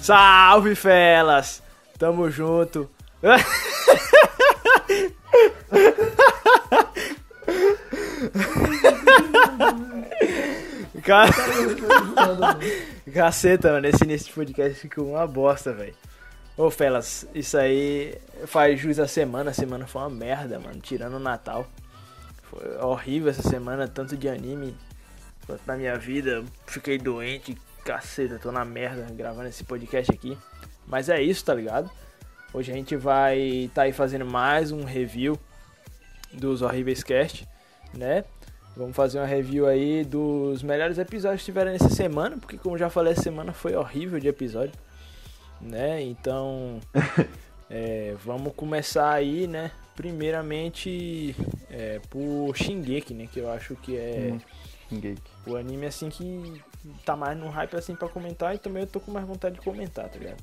Salve, felas! Tamo junto. Ca- Caceta, mano, esse início de podcast ficou uma bosta, velho. Ô, Felas, isso aí faz jus à semana. A semana foi uma merda, mano, tirando o Natal. Foi horrível essa semana, tanto de anime na minha vida. Fiquei doente, caceta, tô na merda gravando esse podcast aqui. Mas é isso, tá ligado? Hoje a gente vai tá aí fazendo mais um review dos Horríveis Cast, né? Vamos fazer uma review aí dos melhores episódios que tiveram nessa semana, porque como já falei, essa semana foi horrível de episódio, né? Então, é, vamos começar aí, né? Primeiramente é, por Shingeki, né? Que eu acho que é Hum, Shingeki. o anime assim que tá mais no hype assim pra comentar e também eu tô com mais vontade de comentar, tá ligado?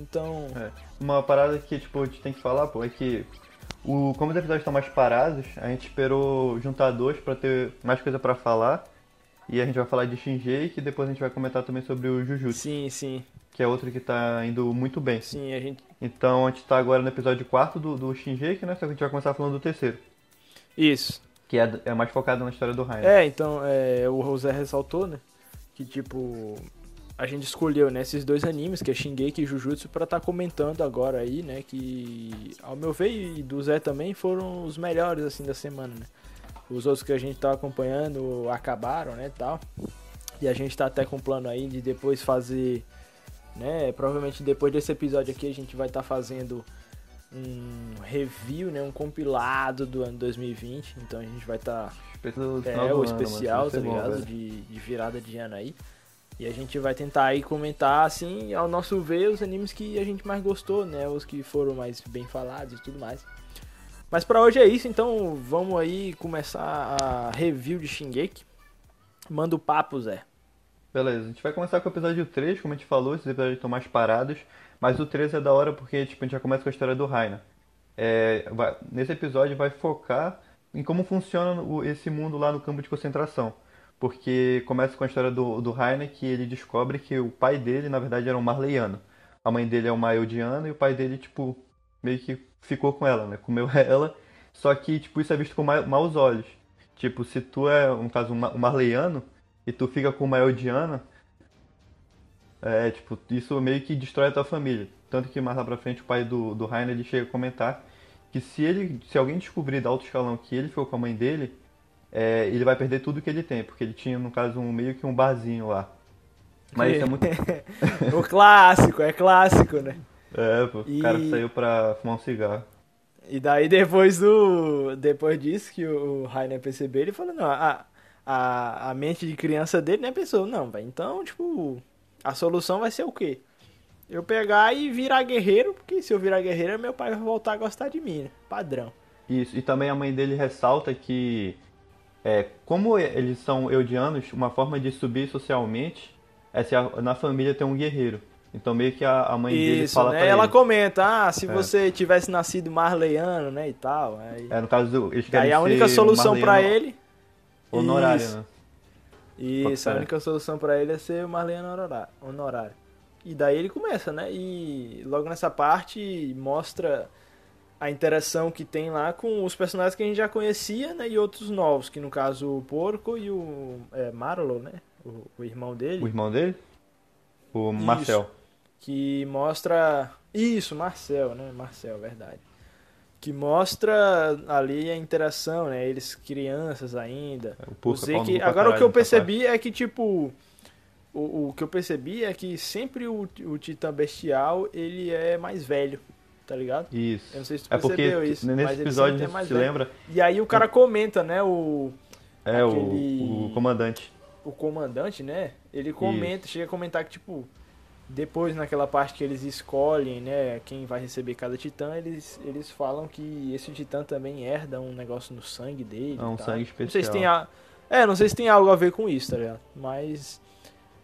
Então, É. Uma parada que tipo, a gente tem que falar, pô, é que o, como os episódios estão mais parados, a gente esperou juntar dois pra ter mais coisa pra falar. E a gente vai falar de Shingeki e depois a gente vai comentar também sobre o Jujutsu, sim, sim, que é outro que tá indo muito bem. sim, a gente. Então a gente tá agora no episódio 4 do, do Shingeki, né? Só que a gente vai começar falando do terceiro, Isso. que é, é mais focado na história do Rainer. É, então, é, o José ressaltou, né? Que tipo. A gente escolheu né, esses dois animes, que é Shingeki e Jujutsu, pra estar comentando agora aí, né? Que, ao meu ver, e do Zé também, foram os melhores, assim, da semana, né? Os outros que a gente tá acompanhando acabaram, né, tal. E a gente tá até com plano aí de depois fazer, né? Provavelmente depois desse episódio aqui a gente vai estar fazendo um review, né? Um compilado do ano 2020. Então a gente vai estar do é, o ano, especial, mano. tá bom, ligado? de, de virada de ano aí. E a gente vai tentar aí comentar, assim, ao nosso ver, os animes que a gente mais gostou, né? Os que foram mais bem falados e tudo mais. Mas pra hoje é isso, então vamos aí começar a review de Shingeki. Manda o papo, Zé. Beleza, a gente vai começar com o episódio 3, como a gente falou, esses episódios estão mais parados, mas o 3 é da hora porque tipo, a gente já começa com a história do Raina. É, vai- nesse episódio vai focar em como funciona o- esse mundo lá no campo de concentração. Porque começa com a história do, do Rainer que ele descobre que o pai dele, na verdade, era um marleiano. A mãe dele é uma Eldiana e o pai dele, tipo, meio que ficou com ela, né? Comeu ela. Só que, tipo, isso é visto com ma- maus olhos. Tipo, se tu é, no caso, um um marleiano e tu fica com uma Eldiana, é, tipo, isso meio que destrói a tua família. Tanto que mais lá pra frente o pai do, do Rainer ele chega a comentar que se ele, se alguém descobrir da alto escalão que ele ficou com a mãe dele, é, ele vai perder tudo que ele tem, porque ele tinha, no caso, um, meio que um barzinho lá. Mas isso é muito. o clássico, é clássico, né? É, pô, E- o cara saiu pra fumar um cigarro. E daí depois do. Depois disso que o Rainer percebeu, ele falou, não, a, a, a mente de criança dele, né, pensou, não, velho, então, tipo, a solução vai ser o quê? Eu pegar e virar guerreiro, porque se eu virar guerreiro, meu pai vai voltar a gostar de mim, né? Padrão. Isso, e também a mãe dele ressalta que, é, como eles são eudianos, uma forma de subir socialmente é se a- na família tem um guerreiro. Então meio que a, a mãe dele Isso, fala né? pra Ela ele. comenta, ah, se É. você tivesse nascido marleiano, né, e tal. Aí, É, no caso, eles daí querem a única solução pra marleiano ele... Honorário, Isso. né? Isso, a única solução pra ele é ser o Marlene honorá- honorário. E daí ele começa, né? E logo nessa parte mostra a interação que tem lá com os personagens que a gente já conhecia, né? E outros novos, que no caso o Porco e o é, Marlo, né? O, o irmão dele. O irmão dele? O Marcel. Que mostra. Isso, Marcel, né? Marcel, verdade. Que mostra ali a interação, né? Eles crianças ainda. O O Porco é no cu pra agora o que eu percebi é que, tipo. O, o que eu percebi é que sempre o, o Titã Bestial ele é mais velho, tá ligado? Isso. Eu não sei se tu É porque isso. nesse episódio, você mais se lembra? E aí o cara comenta, né? O, É, o- Aquele- o, comandante. o comandante, né? Ele comenta, chega a comentar que, tipo, depois naquela parte que eles escolhem, né, quem vai receber cada titã, eles, eles falam que esse titã também herda um negócio no sangue dele. É um sangue Não sei se tem especial. a... É, não sei se tem algo a ver com isso, tá ligado? Mas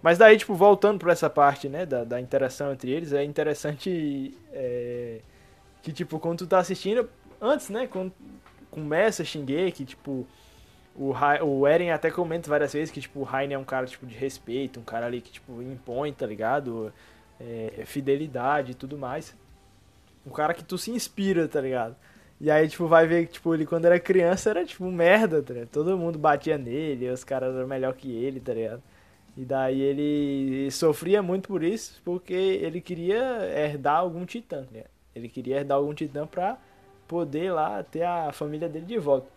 Mas daí, tipo, voltando pra essa parte, né, da, da interação entre eles, é interessante é, que, tipo, quando tu tá assistindo, antes, né, quando começa Shingeki, tipo, o, o Eren até comenta várias vezes que, tipo, o Rainer é um cara, tipo, de respeito, um cara ali que, tipo, impõe, tá ligado? É, fidelidade e tudo mais. Um cara que tu se inspira, tá ligado? E aí, tipo, vai ver que, tipo, ele quando era criança era, tipo, merda, tá ligado? Todo mundo batia nele, os caras eram melhor que ele, tá ligado? E daí ele sofria muito por isso, porque ele queria herdar algum titã, tá ligado? Ele queria herdar algum titã pra poder lá ter a família dele de volta.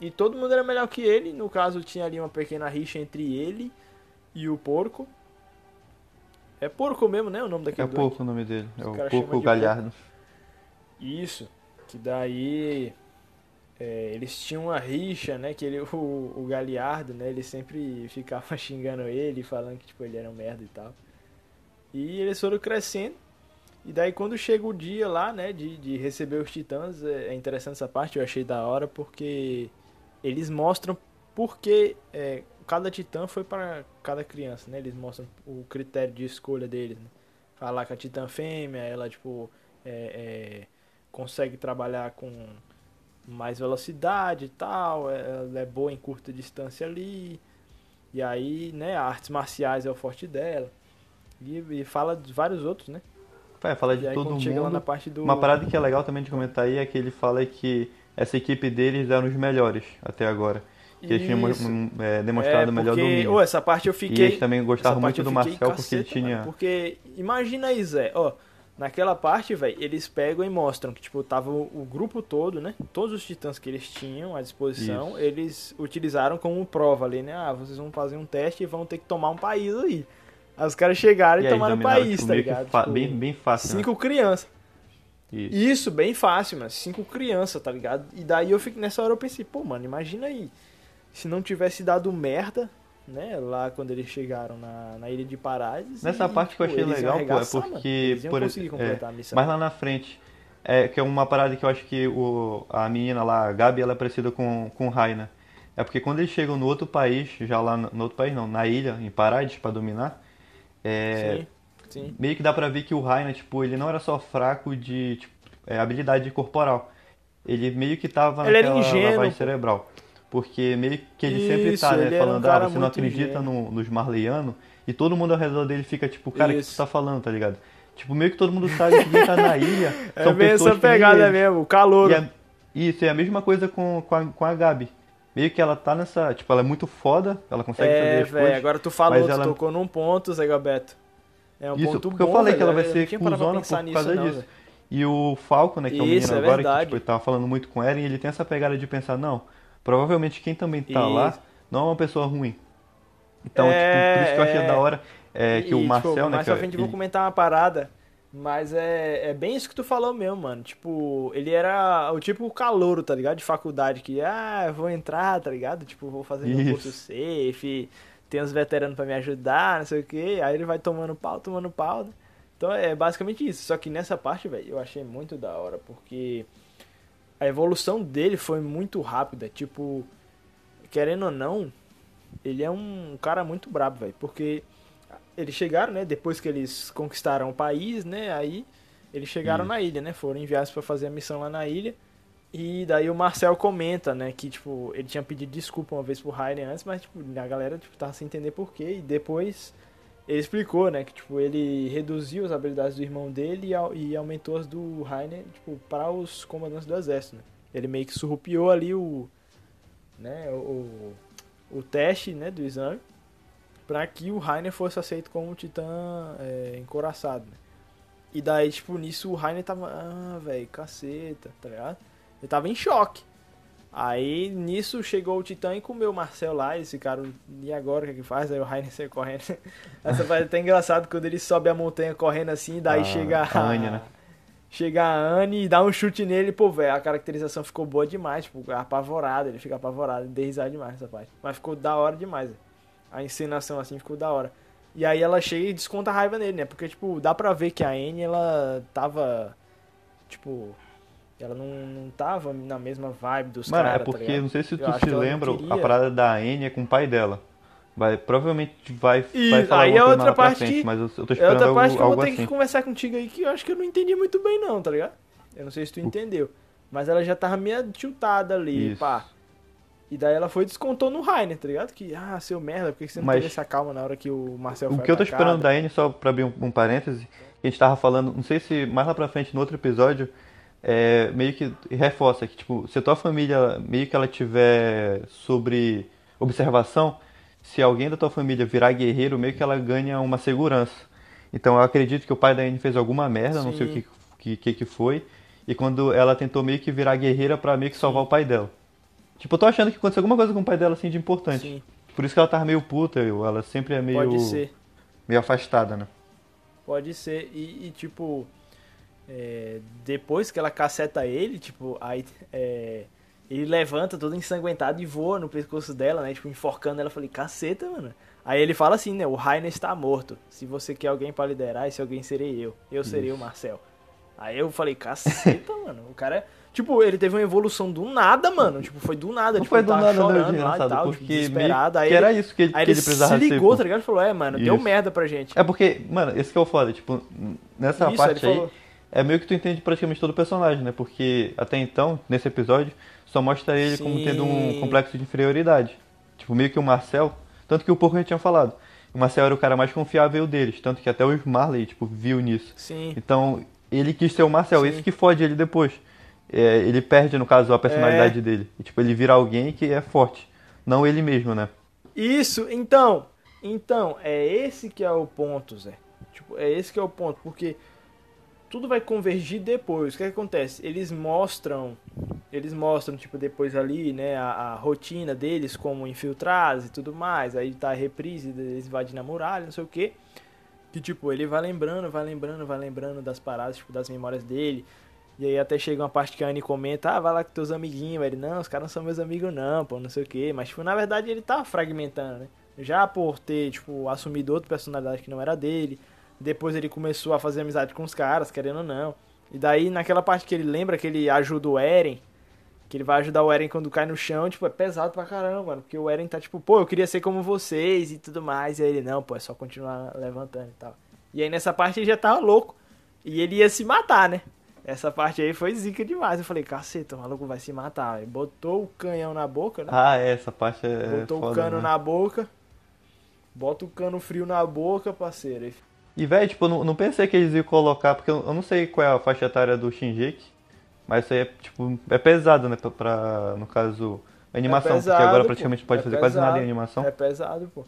E todo mundo era melhor que ele. No caso, tinha ali uma pequena rixa entre ele e o porco. É porco mesmo, né? O nome daquele É porco o nome dele. É o porco galhardo. Porco. Isso. Que daí. É, eles tinham uma rixa, né? Que ele, o, o Galiardo, né? Ele sempre ficava xingando ele, falando que tipo, ele era um merda e tal. E eles foram crescendo. E daí quando chega o dia lá, né, de, de receber os titãs, é, é interessante essa parte, eu achei da hora, porque eles mostram porque é, cada titã foi para cada criança, né? Eles mostram o critério de escolha deles, né? Falar que a titã fêmea, ela, tipo, é, é, consegue trabalhar com mais velocidade e tal, é, ela é boa em curta distância ali, e aí, né, artes marciais é o forte dela, e, e fala de vários outros, né? É, fala de aí, todo mundo. Do... Uma parada que é legal também de comentar aí é que ele fala que essa equipe deles eram os melhores até agora. Que eles tinham é, demonstrado é, melhor domínio. Oh, essa parte eu fiquei. E eles também gostavam muito do Marcel porque ele tinha. Mano, porque imagina aí, Zé, ó. Naquela parte, velho, eles pegam e mostram que, tipo, tava o, o, grupo todo, né? Todos os titãs que eles tinham à disposição, Isso. eles utilizaram como prova ali, né? Ah, vocês vão fazer um teste e vão ter que tomar um país aí. Aí os caras chegaram e, e tomaram o país, tipo, tá ligado? Tipo, bem, bem fácil. Cinco né? crianças. Isso. Isso. bem fácil, mas cinco crianças, tá ligado? E daí eu fico nessa hora eu pensei, pô, mano, imagina aí. Se não tivesse dado merda, né, lá quando eles chegaram na, na Ilha de Parades. Nessa e, parte que eu achei legal, pô, é porque. Por, é, a missão. Mas lá na frente. É, que é uma parada que eu acho que o, a menina lá, a Gabi, ela é parecida com, com o Raina. É porque quando eles chegam no outro país, já lá no, no outro país não, na ilha, em Parades, para dominar, é, sim, sim. meio que dá pra ver que o Raina, tipo, ele não era só fraco de tipo, é, habilidade corporal. Ele meio que tava ele naquela lavagem cerebral. Porque meio que ele Isso, sempre tá, né, falando, um ah, você não acredita no, nos Marleianos, e todo mundo ao redor dele fica tipo, cara, o que você tá falando, tá ligado? Tipo, meio que todo mundo sabe que quem tá na ilha é são bem essa pegada mesmo, o calor. É, isso, é a mesma coisa com, com, a, com a Gabi. Meio que ela tá nessa, tipo, ela é muito foda, ela consegue é, fazer as véio, coisas. agora tu falou, tu ela... tocou num ponto, Zé Gabeto. É um isso, ponto porque bom, eu falei velho. que ela vai ser cuzona por nisso, causa não, disso. Véio. E o Falco, né, que é o menino é agora, verdade. que tipo, ele tava falando muito com Eren, ele tem essa pegada de pensar, não, provavelmente quem também tá Isso. lá não é uma pessoa ruim. Então, é, tipo, por isso que eu achei é... da hora é, que e, o Marcel, tipo, né, mais que pra frente eu vou comentar uma parada, mas é, é bem isso que tu falou mesmo, mano. Tipo, ele era o tipo calouro, tá ligado? De faculdade, que, ah, vou entrar, tá ligado? Tipo, vou fazer meu curso safe, tem uns veteranos para me ajudar, não sei o que. Aí ele vai tomando pau, tomando pau, né? Então é basicamente isso. Só que nessa parte, velho, eu achei muito da hora, porque a evolução dele foi muito rápida. Tipo, querendo ou não, ele é um cara muito brabo, velho. Porque eles chegaram, né? Depois que eles conquistaram o país, né? Aí eles chegaram na ilha, né? Foram enviados para fazer a missão lá na ilha. E daí o Marcel comenta, né, que, tipo, ele tinha pedido desculpa uma vez pro Raiden antes, mas, tipo, a galera, tipo, tava sem entender porquê. E depois ele explicou, né, que tipo ele reduziu as habilidades do irmão dele e, aumentou as do Rainer, tipo, para os comandantes do exército, né? Ele meio que surrupiou ali o né, o, o teste, né, do exame para que o Rainer fosse aceito como um titã é, encoraçado, né? E daí, tipo, nisso o Rainer tava, ah, velho, caceta, tá ligado? Ele tava em choque. Aí nisso chegou o Titã e comeu o Marcel lá, esse cara, e agora o que, é que faz? Aí o Rainer sai correndo. Essa parte é até engraçado quando ele sobe a montanha correndo assim, daí ah, chega a, a Anya, né? Chega a Anne e dá um chute nele, pô, velho, a caracterização ficou boa demais, tipo, apavorado, ele fica apavorado, ele deu risada demais essa parte. Mas ficou da hora demais, véio. A encenação assim ficou da hora. E aí ela chega e desconta a raiva nele, né? Porque, tipo, dá pra ver que a Anne, ela tava, tipo, ela não, não tava na mesma vibe dos caras. Mano, cara, é porque, tá não sei se tu se lembra, queria... a parada da Enya com o pai dela. Vai, provavelmente vai, E vai falar aí é outra parte frente, que- mas eu, eu tô É esperando outra algo, parte que eu vou algo ter assim. que conversar contigo aí que eu acho que eu não entendi muito bem não, tá ligado? Eu não sei se tu entendeu. Mas ela já tava meio tiltada ali, Isso. pá. E daí ela foi e descontou no Rainer, tá ligado? Que, ah, seu merda, por que você não Mas- teve essa calma na hora que o Marcel O que eu tô esperando da Anne, só pra abrir um, um parêntese, que a gente tava falando, não sei se mais lá pra frente no outro episódio, é, meio que reforça que, tipo, se a tua família meio que ela tiver sobre observação, se alguém da tua família virar guerreiro, meio que ela ganha uma segurança. Então eu acredito que o pai da Anne fez alguma merda, não sei o Sim. que, que, que que foi, e quando ela tentou meio que virar guerreira pra meio que salvar o pai dela. Tipo, eu tô achando que aconteceu alguma coisa com o pai dela assim de importante. Sim, Por isso que ela tava meio puta, eu- ela sempre é meio, pode ser. meio afastada, né? Pode ser. E, e, tipo, é, depois que ela caceta ele, tipo, aí é, ele levanta todo ensanguentado e voa no pescoço dela, né? Tipo, enforcando ela. Eu falei, caceta, mano. Aí ele fala assim, né? O Rainer está morto. Se você quer alguém pra liderar, esse alguém serei eu. Eu serei o Marcel. Aí eu falei, caceta, mano. O cara. Tipo, ele teve uma evolução do nada, mano. Tipo, foi do nada. Não tipo, foi do nada, não, chorando de lá e tal, tipo, porque desesperado. Aí que era isso que ele, que ele ele precisava se ligou, ser. tá ligado? Ele falou, é, mano, deu Isso. merda pra gente. É porque, mano, esse que é o foda, tipo, nessa Isso, parte aí, falou. é meio que tu entende praticamente todo o personagem, né? Porque até então, nesse episódio, só mostra ele como Sim. tendo um complexo de inferioridade. Tipo, meio que o Marcel, tanto que o pouco já tinha falado, o Marcel era o cara mais confiável deles, tanto que até o Marley, tipo, viu nisso. Sim. Então, ele quis ser o Marcel, Sim. isso que fode ele depois. É, ele perde, no caso, a É. personalidade dele. E, tipo, ele vira alguém que é forte, não ele mesmo, né? Isso, então, então, é esse que é o ponto, Zé. Tipo, é esse que é o ponto, porque tudo vai convergir depois. O que, que acontece? Eles mostram, eles mostram, tipo, depois ali, né, a, a rotina deles como infiltrados e tudo mais. Aí tá a reprise deles invadindo a muralha, não sei o que. Que, tipo, ele vai lembrando, vai lembrando, vai lembrando das paradas, tipo, das memórias dele. E aí até chega uma parte que a Anne comenta, ah, vai lá com teus amiguinhos, ele, não, os caras não são meus amigos não, pô, não sei o que. Mas, tipo, na verdade ele tá fragmentando, né? Já por ter, tipo, assumido outra personalidade que não era dele. Depois ele começou a fazer amizade com os caras, querendo ou não. E daí, naquela parte que ele lembra que ele ajuda o Eren, que ele vai ajudar o Eren quando cai no chão, tipo, é pesado pra caramba, mano. Porque o Eren tá tipo, pô, eu queria ser como vocês e tudo mais. E aí ele, não, pô, é só continuar levantando e tal. E aí nessa parte ele já tava louco. E ele ia se matar, né? Essa parte aí foi zica demais. Eu falei, caceta, o maluco vai se matar. velho. Botou o canhão na boca, né? Ah, é, essa parte é Botou foda, o cano né? na boca. Bota o cano frio na boca, parceiro. E velho, tipo, não, não pensei que eles iam colocar, porque eu, eu não sei qual é a faixa etária do Shinjeki, mas isso aí é, tipo, é pesado, né, pra, pra, no caso, animação, porque pesado, agora pô. praticamente pode É fazer quase nada em pesado. animação. É pesado, pô.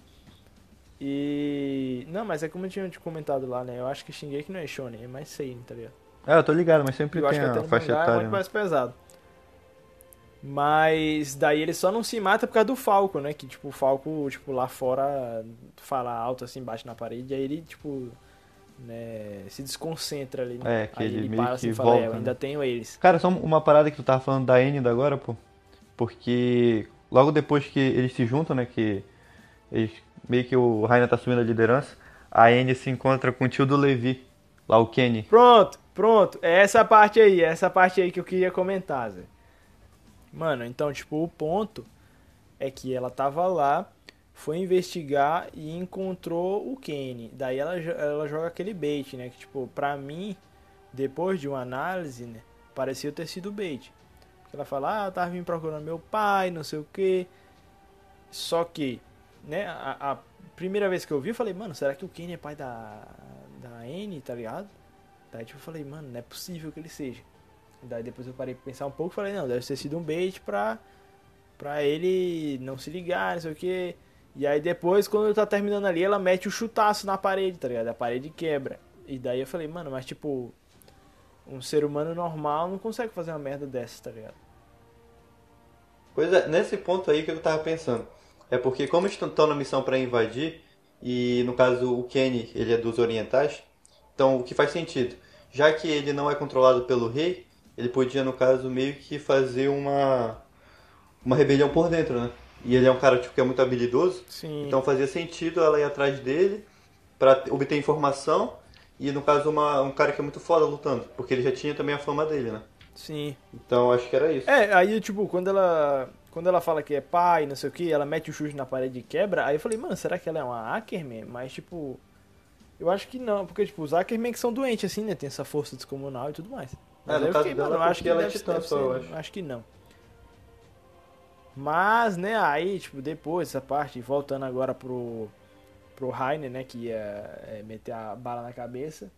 E. Não, mas é como eu tinha te comentado lá, né? Eu acho que Shingeki não é Shonen, é mais Seinen, tá ligado? É, eu tô ligado, mas sempre Eu acho tem que até a no faixa mangá é etária, muito né? mais pesado. Mas daí ele só não se mata por causa do Falco, né? Que tipo, o Falco, tipo, lá fora fala alto assim, bate na parede, aí ele, tipo, né, se desconcentra ali. né? É, que aí ele ele meio para que assim fala, é, eu né? ainda tenho eles. Cara, só uma parada que tu tava falando da Enid agora, pô. Porque logo depois que eles se juntam, né? Que eles, meio que o Raina tá assumindo a liderança, a Enid se encontra com o tio do Levi, lá o Kenny. Pronto, pronto. É essa parte aí, é essa parte aí que eu queria comentar, Zé. Mano, então, tipo, o ponto é que ela tava lá, foi investigar e encontrou o Kenny. Daí ela, ela joga aquele bait, né? Que, tipo, pra mim, depois de uma análise, né? Parecia ter sido bait. Porque ela fala, ah, tava vindo procurando meu pai, não sei o que. Só que, né, a, a primeira vez que eu vi, eu falei, mano, será que o Kenny é pai da, da Anne, tá ligado? Daí, tipo, eu falei, mano, não é possível que ele seja. Daí depois eu parei pra pensar um pouco e falei, não, deve ter sido um bait pra, pra ele não se ligar, não sei o que. E aí depois, quando ele tá terminando ali, ela mete o chutaço na parede, tá ligado? A parede quebra. E daí eu falei, mano, mas tipo, um ser humano normal não consegue fazer uma merda dessa, tá ligado? Pois é, nesse ponto aí que eu tava pensando. É porque como estão na missão pra invadir, e no caso o Kenny, ele é dos orientais, então o que faz sentido. Já que ele não é controlado pelo rei, ele podia, no caso, meio que fazer uma, uma rebelião por dentro, né? E ele é um cara tipo, que é muito habilidoso, Sim. então fazia sentido ela ir atrás dele pra obter informação, e no caso uma, um cara que é muito foda lutando, porque ele já tinha também a fama dele, né? Sim. Então acho que era isso. É, aí, tipo, quando ela. quando ela fala que é pai, não sei o que, ela mete o chute na parede e quebra, aí eu falei, mano, será que ela é uma Ackerman? Mas, tipo, eu acho que não, porque, tipo, os Ackerman que são doentes, assim, né? Tem essa força descomunal e tudo mais. Mas É, no eu caso fiquei, dela, mano, eu acho que ela é titã deve só, ser, eu acho. acho que não. Mas, né, aí, tipo, depois essa parte, voltando agora pro, pro Rainer, né, que ia é, meter a bala na cabeça,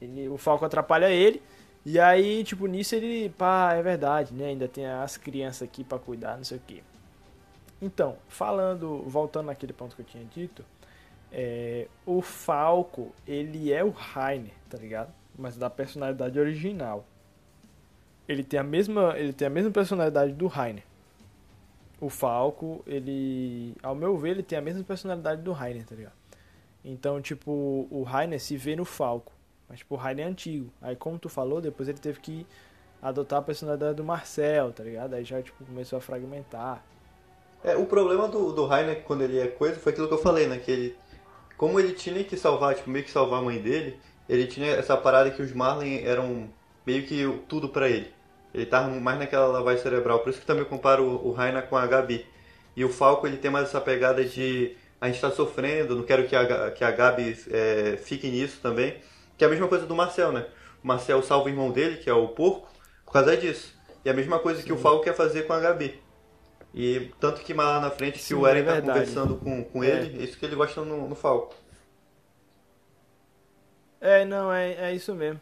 ele, o Falco atrapalha ele, e aí, tipo, nisso ele, pá, é verdade, né, ainda tem as crianças aqui pra cuidar, não sei o que. Então, falando, voltando naquele ponto que eu tinha dito, é, o Falco, ele é o Rainer, tá ligado? Mas da personalidade original. Ele tem a mesma, ele tem a mesma personalidade do Rainer. O Falco, ele, ao meu ver, ele tem a mesma personalidade do Rainer, tá ligado? Então, tipo, o Rainer se vê no Falco, mas tipo, o Rainer é antigo. Aí, como tu falou, depois ele teve que adotar a personalidade do Marcel, tá ligado? Aí já tipo começou a fragmentar. É, o problema do, do Rainer quando ele é coisa foi aquilo que eu falei, né? Que ele. Como ele tinha que salvar, tipo, meio que salvar a mãe dele, ele tinha essa parada que os Marlin eram meio que tudo pra ele. Ele tava mais naquela lavagem cerebral. Por isso que também comparo o, Rainer com a Gabi. E o Falco, ele tem mais essa pegada de a gente tá sofrendo, não quero que a, que a Gabi é, fique nisso também. Que é a mesma coisa do Marcel, né? O Marcel salva o irmão dele, que é o porco, por causa disso. E a mesma coisa que o Falco quer fazer com a Gabi. E tanto que mais lá na frente, que Sim, o Eren é tá conversando com, com É. ele, é isso que ele gosta no, no Falco. É, não, é, é isso mesmo.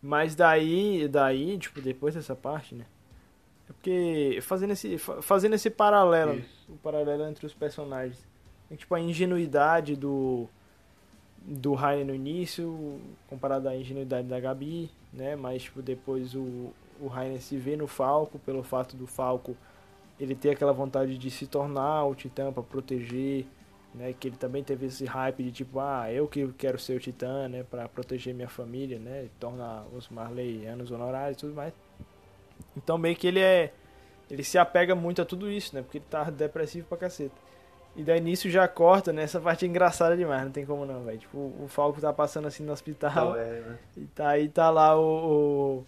Mas daí, daí, tipo, depois dessa parte, né? É porque fazendo esse, fa- fazendo esse paralelo, Isso. o paralelo entre os personagens. É, tipo, a ingenuidade do do Rainer no início, comparado à ingenuidade da Gabi, né? Mas, tipo, depois o, o Rainer se vê no Falco, pelo fato do Falco ele ter aquela vontade de se tornar o Titã pra proteger, né? Que ele também teve esse hype de tipo, ah, eu que quero ser o Titã, né? Pra proteger minha família, né? Torna os Marleyanos honorários e tudo mais. Então meio que ele é. Ele se apega muito a tudo isso, né? Porque ele tá depressivo pra caceta. E daí nisso já corta, né? Essa parte é engraçada demais, não tem como não, velho. Tipo, o Falco tá passando assim no hospital. é, né? E tá aí tá lá o, o,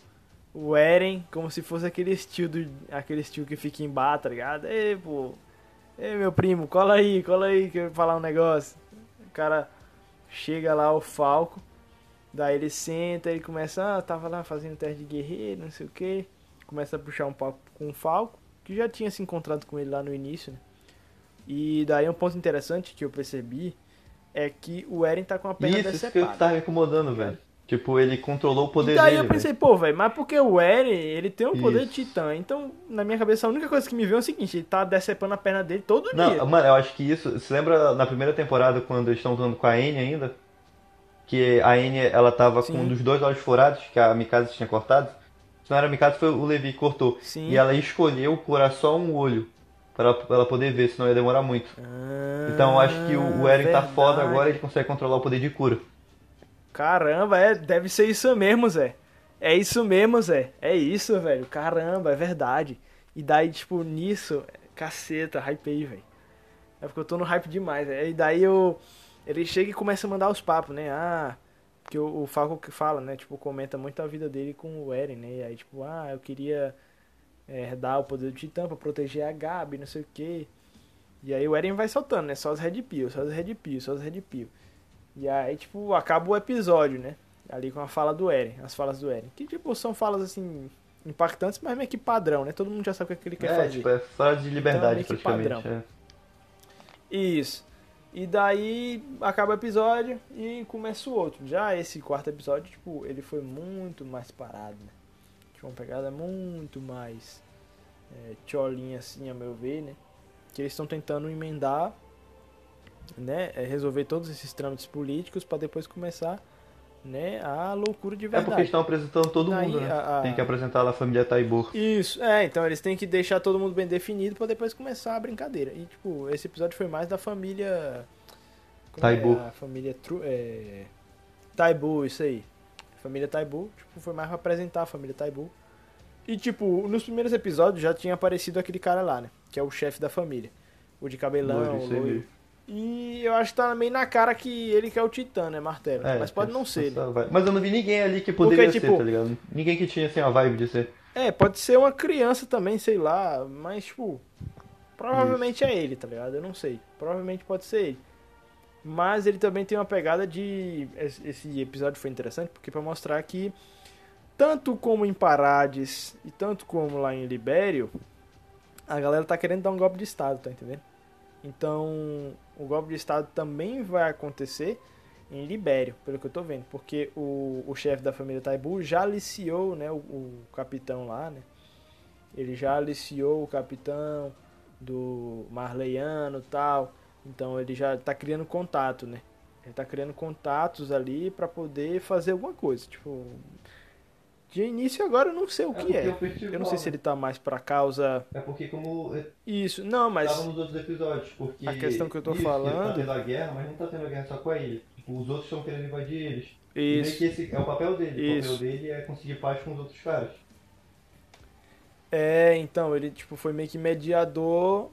o Eren, como se fosse aquele tio do, aquele tio que fica em bar, tá ligado? Ei, pô. Ei, meu primo, cola aí, cola aí que eu vou falar um negócio. O cara chega lá, o Falco. Daí ele senta e começa, ah, tava lá fazendo teste de guerreiro, não sei o que. Começa a puxar um papo com o Falco, que já tinha se encontrado com ele lá no início, né? E daí um ponto interessante que eu percebi é que o Eren tá com a perna Isso, isso que decepada. tava incomodando, velho. Tipo, ele controlou o poder E daí dele, eu pensei, pô, velho, mas porque o Eren, ele tem o poder titã. Então, na minha cabeça, a única coisa que me veio é o seguinte, ele tá decepando a perna dele todo Não, dia. mano, eu acho que isso. Você lembra na primeira temporada quando eles estão lutando com a Anne ainda? Que a Anne ela tava com Sim. um dos dois olhos furados que a Mikasa tinha cortado? Se não era a Mikasa, foi o Levi que cortou. Sim. E ela escolheu curar só um olho pra, pra ela poder ver, senão ia demorar muito. Ah, Então eu acho que o, o Eren tá verdade. foda agora, ele consegue controlar o poder de cura. Caramba, é, deve ser isso mesmo, Zé. É isso mesmo, Zé. É isso, velho. Caramba, é verdade. E daí, tipo, nisso, caceta, hypei, velho. É porque eu tô no hype demais, velho. E daí eu. Ele chega e começa a mandar os papos, né? Ah. Porque o, o Falco que fala, né? Tipo, comenta muito a vida dele com o Eren, né? E aí, tipo, ah, eu queria é, dar o poder do Titã pra proteger a Gabi, não sei o quê. E aí o Eren vai soltando, né? Só as Red Pill, só as Red Pill, só as Red Pill. E aí, tipo, acaba o episódio, né? Ali com a fala do Eren, as falas do Eren. Que, tipo, são falas, assim, impactantes, mas meio que padrão, né? Todo mundo já sabe o que ele quer É, fazer. tipo, é frase de liberdade meio que praticamente. é. Isso. E daí acaba o episódio e começa o outro. Já esse quarto episódio, tipo, ele foi muito mais parado, né? Tinha uma pegada muito mais é, tcholinha, assim, a meu ver, né? Que eles estão tentando emendar, né? é, resolver todos esses trâmites políticos para depois começar, né? A loucura de É porque verdade. estão apresentando todo Daí, mundo, né? a- a- Tem que apresentar a família Taibur. Isso, é, então eles têm que deixar todo mundo bem definido pra depois começar a brincadeira. E, tipo, esse episódio foi mais da família. como Taibu. É? A família. Tru, é... Taibu, isso aí. Família Taibu, tipo, foi mais pra apresentar a família Taibu. E, tipo, nos primeiros episódios já tinha aparecido aquele cara lá, né? Que é o chefe da família. O de cabelão, Loiro, isso. E eu acho que tá meio na cara que ele que é o Titã, né, Martelo? É, Mas pode não ser. essa vibe. Mas eu não vi ninguém ali que poderia Porque, ser, tipo- tá ligado? Ninguém que tinha assim a vibe de ser. É, pode ser uma criança também, sei lá, mas tipo, provavelmente é ele, tá ligado? Eu não sei. Provavelmente pode ser ele. Mas ele também tem uma pegada de esse episódio foi interessante porque pra mostrar que tanto como em Parades e tanto como lá em Libério, a galera tá querendo dar um golpe de estado, tá entendendo? Então, o golpe de estado também vai acontecer em Libério, pelo que eu tô vendo, porque o, o chefe da família Taibu já aliciou, né, o, o capitão lá, né? Ele já aliciou o capitão do Marleiano tal. Então ele já tá criando contato, né? Ele tá criando contatos ali pra poder fazer alguma coisa, tipo de início agora eu não sei o que é. Eu não sei se ele tá mais pra causa É porque como isso. Não, mas Tava nos outros episódios, porque. A questão que eu tô isso, falando- Ele tá tendo a guerra, mas não tá tendo a guerra só com ilha. Tipo, os outros estão querendo invadir eles. E isso que esse é o papel dele. Isso. O papel dele é conseguir paz com os outros caras. É, então, ele tipo foi meio que mediador,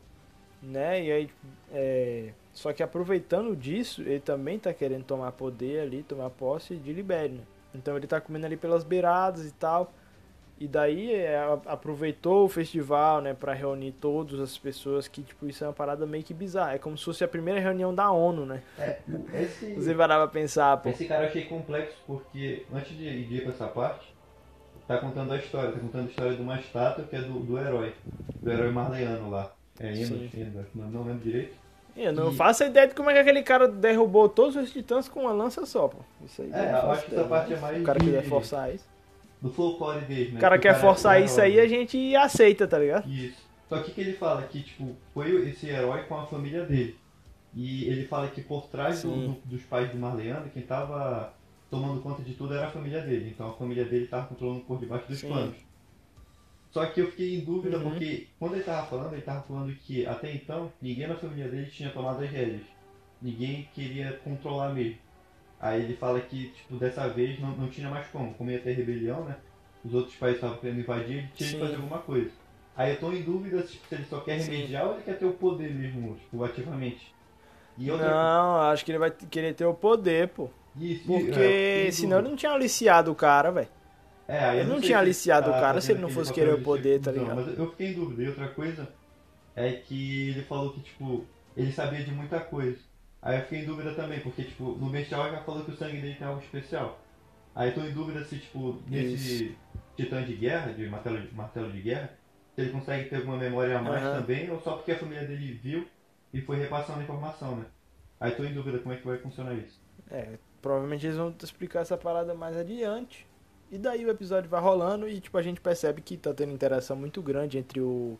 né? E aí é, só que aproveitando disso, ele também tá querendo tomar poder ali, tomar posse de Libério, né? Então ele tá comendo ali pelas beiradas e tal. E daí é, aproveitou o festival, né, Pra reunir todas as pessoas que tipo isso é uma parada meio que bizarra. É como se fosse a primeira reunião da ONU, né? É, esse, Você parava pra pensar, pô. esse cara eu achei complexo porque antes de, ir pra essa parte, tá contando a história, tá contando a história de uma estátua que é do, do herói. Do herói marleiano lá. É não, não lembro direito. Eu não E- faço ideia de como é que aquele cara derrubou todos os titãs com uma lança só, pô. Isso aí É, não eu acho que essa parte é mais o cara de- quiser forçar isso. Do folclore dele, né? O cara Que quer é forçar o isso aí, a gente aceita, tá ligado? Isso. Só que o que ele fala? Que, tipo, foi esse herói com a família dele. E ele fala que por trás do- do- dos pais do Marleano, quem tava tomando conta de tudo era a família dele. Então a família dele tava controlando por debaixo dos Sim. panos. Só que eu fiquei em dúvida Uhum. porque quando ele tava falando, ele tava falando que até então ninguém na família dele tinha tomado as rédeas. Ninguém queria controlar mesmo. Aí ele fala que, tipo, dessa vez não, não tinha mais como. Como ia ter rebelião, né? Os outros países estavam querendo invadir, ele tinha que Sim. fazer alguma coisa. Aí eu tô em dúvida tipo, se ele só quer Sim. remediar ou ele quer ter o poder mesmo, tipo, ativamente. Não, acho que ele vai querer ter o poder, pô. Isso, Porque é, senão ele não tinha aliciado o cara, velho. É, aí eu não sei tinha aliciado o tá cara se ele não fosse querer o de poder, tá ligado? Mas eu fiquei em dúvida. E outra coisa é que ele falou que, tipo, ele sabia de muita coisa. Aí eu fiquei em dúvida também, porque, tipo, no bestial já falou que o sangue dele tem algo especial. Aí eu tô em dúvida se, tipo, nesse titã de guerra, de martelo, martelo de guerra, se ele consegue ter alguma memória a mais Aham. também, ou só porque a família dele viu e foi repassando a informação, né? Aí tô em dúvida como é que vai funcionar isso. É, provavelmente eles vão explicar essa parada mais adiante. E daí o episódio vai rolando e tipo a gente percebe que tá tendo interação muito grande entre o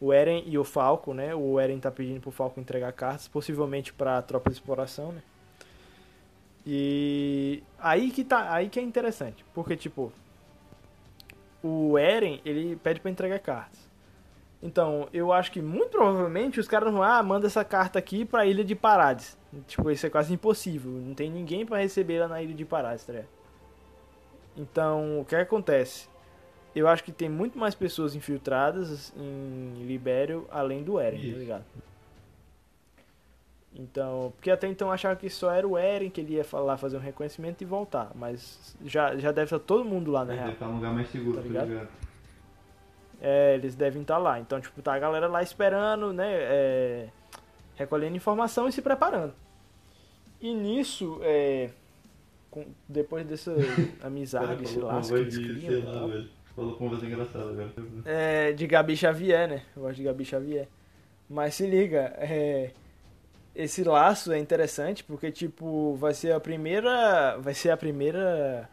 o Eren e o Falco, né? O Eren tá pedindo pro Falco entregar cartas, possivelmente pra tropa de exploração, né? E aí que tá, aí que é interessante, porque tipo o Eren, ele pede pra entregar cartas. Então, eu acho que muito provavelmente os caras vão, ah, manda essa carta aqui pra Ilha de Parades. Tipo, isso é quase impossível. Não tem ninguém pra receber lá na Ilha de Parades, tá ligado? Então, o que acontece? Eu acho que tem muito mais pessoas infiltradas em Libério além do Eren, Isso. tá ligado? Então, porque até então eu achava que só era o Eren que ele ia falar, fazer um reconhecimento e voltar. Mas já, já deve estar todo mundo lá, na Deve estar num lugar mais seguro, Tá tá ligado? ligado? É, eles devem estar lá. Então, tipo, tá a galera lá esperando, né? é, recolhendo informação e se preparando. E nisso, é, com- depois dessa amizade, sei lá, que eles criam, lá, velho. Falou com voz engraçada agora. é, de Gabi Xavier, né? Eu gosto de Gabi Xavier. Mas se liga, é, esse laço é interessante porque, tipo, vai ser a primeira. Vai ser a primeira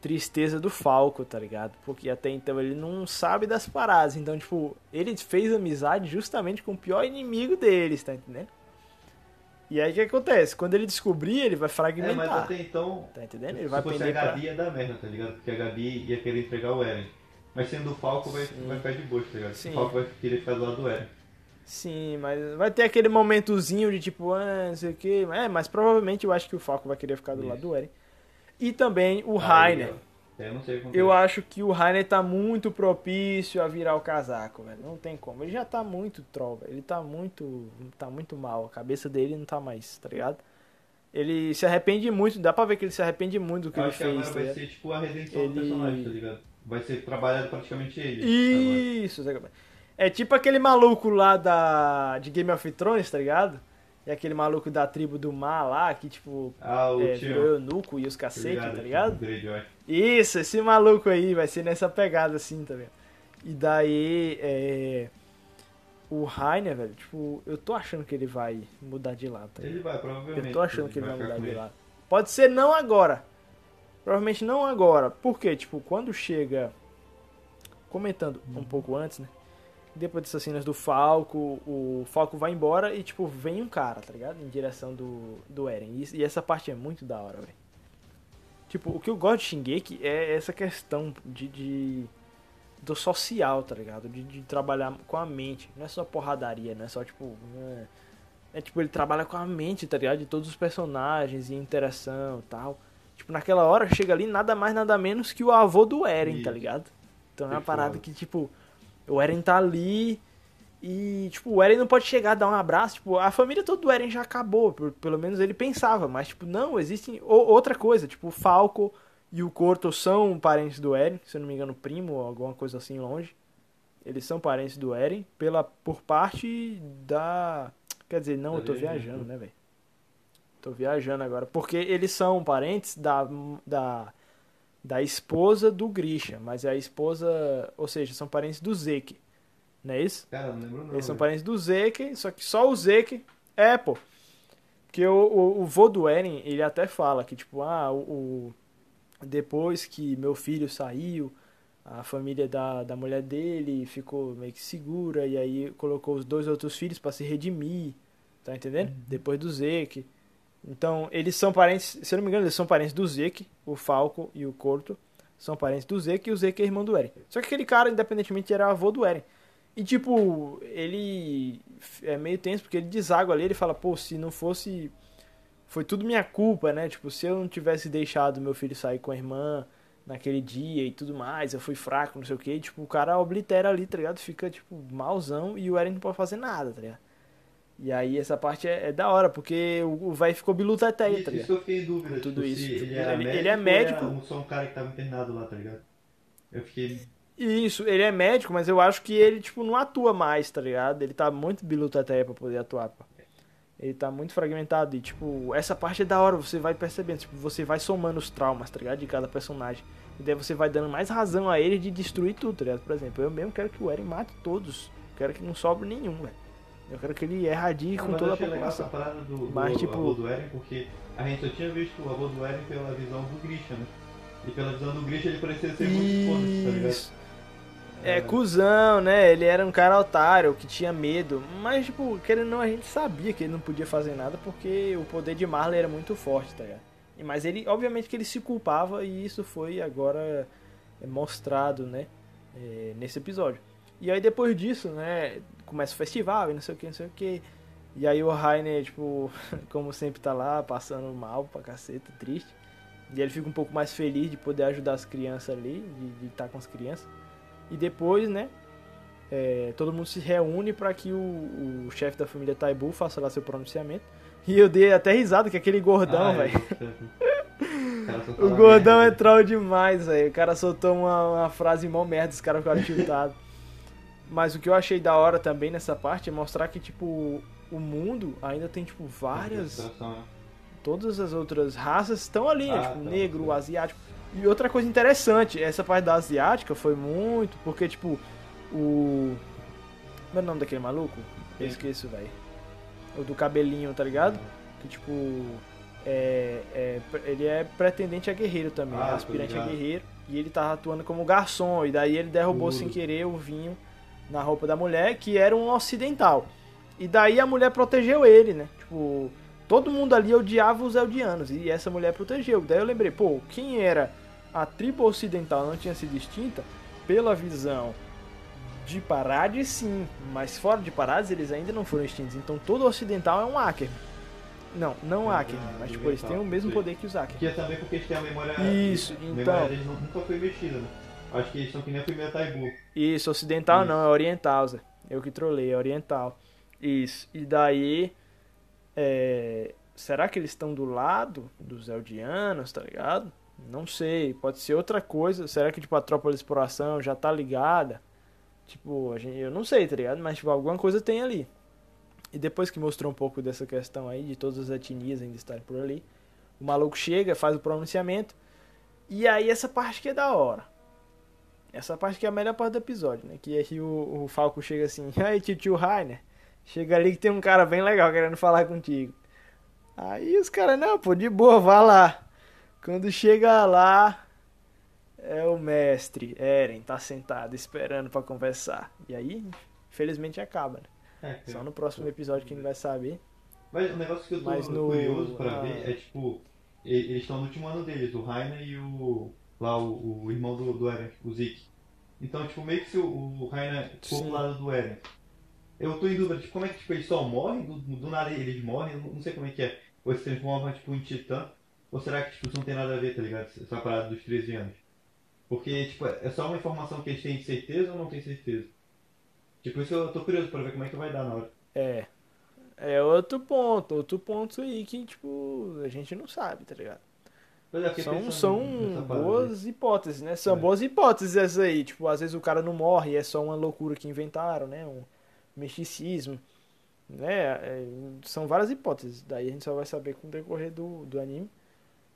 tristeza do Falco, tá ligado? Porque até então ele não sabe das paradas. Então, tipo, ele fez amizade justamente com o pior inimigo deles, tá entendendo? E aí o que acontece? Quando ele descobrir, ele vai É, mas fragmentar. até então, Tá entendendo? Ele se vai fosse a pender pra. Gabi ia dar merda, tá ligado? Porque a Gabi ia querer entregar o Eren. Mas sendo o Falco vai, Sim. vai ficar de boa, tá ligado? Sim. O Falco vai querer ficar do lado do Eren. Sim, mas vai ter aquele momentozinho de tipo, ah, não sei o que. É, mas provavelmente eu acho que o Falco vai querer ficar do Isso. lado do Eren. E também o Rainer. Eu não sei Eu acho que o Rainer tá muito propício a virar o casaco, velho. Não tem como. Ele já tá muito troll, velho. Ele tá muito. tá muito mal. A cabeça dele não tá mais, tá ligado? Ele se arrepende muito, dá pra ver que ele se arrepende muito do que Eu ele acho que agora fez, tá vai ligado? ser tipo a redenção Ele- do personagem, tá ligado? Vai ser trabalhado praticamente ele. agora. Isso, Gabriel. É tipo aquele maluco lá da de Game of Thrones, tá ligado? E aquele maluco da tribo do mar lá, que tipo, Ah, o é, virou eunuco e os cacete, tá ligado? O Greyjoy. Isso, esse maluco aí vai ser nessa pegada assim, tá vendo? E daí, é. O Rainer, velho, tipo, eu tô achando que ele vai mudar de lado, tá ligado? Ele vai, provavelmente. Eu tô achando que ele vai mudar de lado. Pode ser não agora. Provavelmente não agora. Por quê? Tipo, quando chega. Comentando um pouco antes, né? Depois dessas cenas do Falco, o Falco vai embora e, tipo, vem um cara, tá ligado? Em direção do, do Eren. E, e essa parte é muito da hora, velho. Tipo, o que eu gosto de Shingeki é essa questão de. de do social, tá ligado? De, de trabalhar com a mente. Não é só porradaria, não é só, tipo. né? É tipo, ele trabalha com a mente, tá ligado? De todos os personagens e interação e tal. Tipo, naquela hora chega ali nada mais, nada menos que o avô do Eren, tá ligado? Então é uma parada que, tipo, o Eren tá ali e, tipo, o Eren não pode chegar, dar um abraço. Tipo, a família toda do Eren já acabou, pelo menos ele pensava. Mas, tipo, não, existem outra coisa. Tipo, o Falco e o Corto são parentes do Eren, se eu não me engano, primo ou alguma coisa assim longe. Eles são parentes do Eren pela, por parte da. Quer dizer, não, eu tô viajando, né, velho? Tô viajando agora. Porque eles são parentes da, da, da esposa do Grisha. Mas é a esposa. Ou seja, são parentes do Zeke. Não é isso? Cara, não lembro não. Eles são parentes do Zeke, só que só o Zeke é, pô. Porque o, o, o vô do Eren, ele até fala que, tipo, ah, o, o- depois que meu filho saiu, a família da, da mulher dele ficou meio que segura, e aí colocou os dois outros filhos pra se redimir, tá entendendo? Depois do Zeke. Então, eles são parentes, se eu não me engano, eles são parentes do Zeke, o Falco e o Corto. São parentes do Zeke e o Zeke é irmão do Eren. Só que aquele cara, independentemente, era avô do Eren. E tipo, ele é meio tenso porque ele deságua ali, ele fala, pô, se não fosse. Foi tudo minha culpa, né? Tipo, se eu não tivesse deixado meu filho sair com a irmã naquele dia e tudo mais, eu fui fraco, não sei o que. Tipo, o cara oblitera ali, tá ligado? Fica, tipo, malzão e o Eren não pode fazer nada, tá ligado? E aí essa parte é, é da hora, porque o o véi ficou biluteteia, Isso, tá isso ligado? que eu fiquei em dúvida. Tudo tipo, isso. Tipo, ele, era ele- médico ele é médico. Era só um cara que tava internado lá, tá ligado? Eu fiquei. Isso, ele é médico, mas eu acho que ele, tipo, não atua mais, tá ligado? Ele tá muito biluteteia pra poder atuar, pô. Ele tá muito fragmentado e, tipo, essa parte é da hora, você vai percebendo, tipo, você vai somando os traumas, tá ligado? De cada personagem. E daí você vai dando mais razão a ele de destruir tudo, tá ligado? Por exemplo, eu mesmo quero que o Eren mate todos. Quero que não sobre nenhum, velho. Eu quero que ele erradie com toda a legal população. parada do, do Mas, tipo- avô do Eren, porque a gente só tinha visto o avô do Eren pela visão do Grisha, né? E pela visão do Grisha ele parecia ser muito foda, tá ligado? Isso. É, cuzão, né? Ele era um cara otário, que tinha medo. Mas, tipo, querendo ou não, a gente sabia que ele não podia fazer nada porque o poder de Marley era muito forte, tá ligado? Mas ele, obviamente que ele se culpava e isso foi agora é, mostrado, né? é, nesse episódio. E aí depois disso, né? Começa o festival e não sei o que, não sei o que. E aí o Rainer, tipo, como sempre tá lá, passando mal pra caceta, triste. E ele fica um pouco mais feliz de poder ajudar as crianças ali, de estar com as crianças. E depois, né, é, todo mundo se reúne para que o, o chefe da família Taibu faça lá seu pronunciamento. E eu dei até risada que aquele gordão, Ah, é, velho. o gordão é troll demais, velho. O cara soltou uma, uma frase mó merda, os caras ficaram tiltados. Mas o que eu achei da hora também nessa parte é mostrar que, tipo, o mundo ainda tem, tipo, várias né? todas as outras raças estão ali, né? Ah, tipo, tá, negro, sim. asiático. E outra coisa interessante, essa parte da asiática foi muito, porque, tipo, o. Como é o nome daquele maluco? Eu esqueço, velho. O do cabelinho, tá ligado? Que, tipo. É, é- ele é pretendente a guerreiro também, Ah, tô aspirante a guerreiro. E ele tava atuando como garçom, e daí ele derrubou sem querer o vinho na roupa da mulher, que era um ocidental. E daí a mulher protegeu ele, né? Tipo, todo mundo ali odiava os eldianos, e essa mulher protegeu. Daí eu lembrei, pô, quem era a tribo ocidental não tinha sido extinta pela visão de Parades, sim, mas fora de Parades eles ainda não foram extintos. Então todo ocidental é um Acker. Não, não Akemen, mas tipo, eles têm o mesmo Sim. poder que os Akemen. Que é também porque eles têm a memória. Isso, a então. memória deles nu- nunca foi mexida, né? Acho que eles são que nem a primeira Taibu. Isso, ocidental Isso. não, é oriental, Zé. Eu que trolei, é oriental. Isso. E daí. é, Será que eles estão do lado dos Eldianos, tá ligado? Não sei, pode ser outra coisa. Será que tipo a tropa de exploração já tá ligada? Tipo, a gente, eu não sei, tá ligado? Mas tipo, alguma coisa tem ali. E depois que mostrou um pouco dessa questão aí, de todas as etnias ainda estarem por ali, o maluco chega, faz o pronunciamento. E aí essa parte que é da hora. Essa parte que é a melhor parte do episódio, né? Que é que o, o Falco chega assim, aí tio Rainer, chega ali que tem um cara bem legal querendo falar contigo. Aí os caras, não, pô, de boa, vá lá. Quando chega lá, é o mestre, Eren, tá sentado esperando pra conversar. E aí, infelizmente acaba, né? É, Só no próximo episódio que a gente vai saber. Mas o negócio que eu tô Mas no- curioso pra ah. ver é tipo, eles estão no último ano deles, o Rainer e o. lá o, o irmão do, do Eren, o Zeke. Então, tipo, meio que se o, o Rainer for pro lado do Eren. Eu tô em dúvida, tipo, como é que tipo, eles só morrem? Do, do nada eles morrem? Eu não, não sei como é que é. Ou eles se transformam tipo em titã. Ou será que tipo, isso não tem nada a ver, tá ligado? Essa parada dos 13 anos. Porque, tipo, é só uma informação que eles têm de certeza ou não tem certeza? Tipo, isso eu tô curioso pra ver como é que vai dar na hora. É. É outro ponto, outro ponto aí que, tipo, a gente não sabe, tá ligado? São, pensando são nessa parada aí. boas hipóteses, né? São É. boas hipóteses essas aí. Tipo, às vezes o cara não morre, é só uma loucura que inventaram, né? Um misticismo, né? É, são várias hipóteses. Daí a gente só vai saber com o decorrer do, do anime.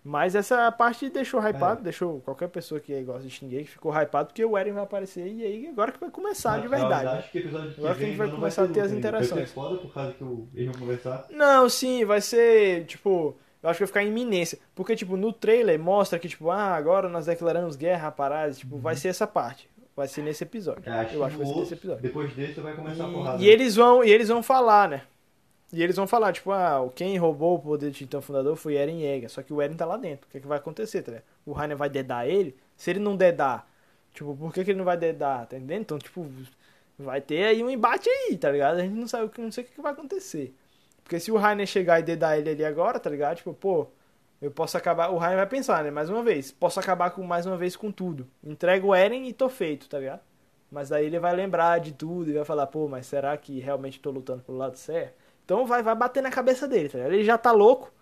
Mas essa parte deixou hypado, É. deixou qualquer pessoa que gosta de Shingeki ficou hypado porque o Eren vai aparecer e aí agora que vai começar de Eu verdade. né? que Agora que a gente vai não começar a ter luta as ainda. interações. Vai ser foda por causa que o- eles vão conversar. Não, sim, vai ser, tipo, eu acho que vai ficar em iminência. Porque, tipo, no trailer mostra que, tipo, ah, agora nós declaramos guerra a paradas. Tipo, vai ser essa parte. Vai ser nesse episódio. É, acho eu acho que vai ser nesse episódio. depois desse vai começar a porrada. E, e eles vão, e eles vão falar, né? E eles vão falar, tipo, ah, quem roubou o poder de Titã Fundador foi Eren Yeager. Só que o Eren tá lá dentro. O que, é que vai acontecer, tá ligado? O Rainer vai dedar ele? Se ele não dedar, tipo, por que, que ele não vai dedar? Tá entendendo? Então, tipo, vai ter aí um embate aí, tá ligado? A gente não sabe, o que- não sei o que, que vai acontecer. Porque se o Rainer chegar e dedar ele ali agora, tá ligado? Tipo, pô, eu posso acabar. O Rainer vai pensar, né? Mais uma vez, posso acabar com mais uma vez com tudo. Entrego o Eren e tô feito, tá ligado? Mas daí ele vai lembrar de tudo e vai falar, pô, mas será que realmente tô lutando pelo lado certo? Então vai, vai bater na cabeça dele, tá ligado? Ele já tá louco.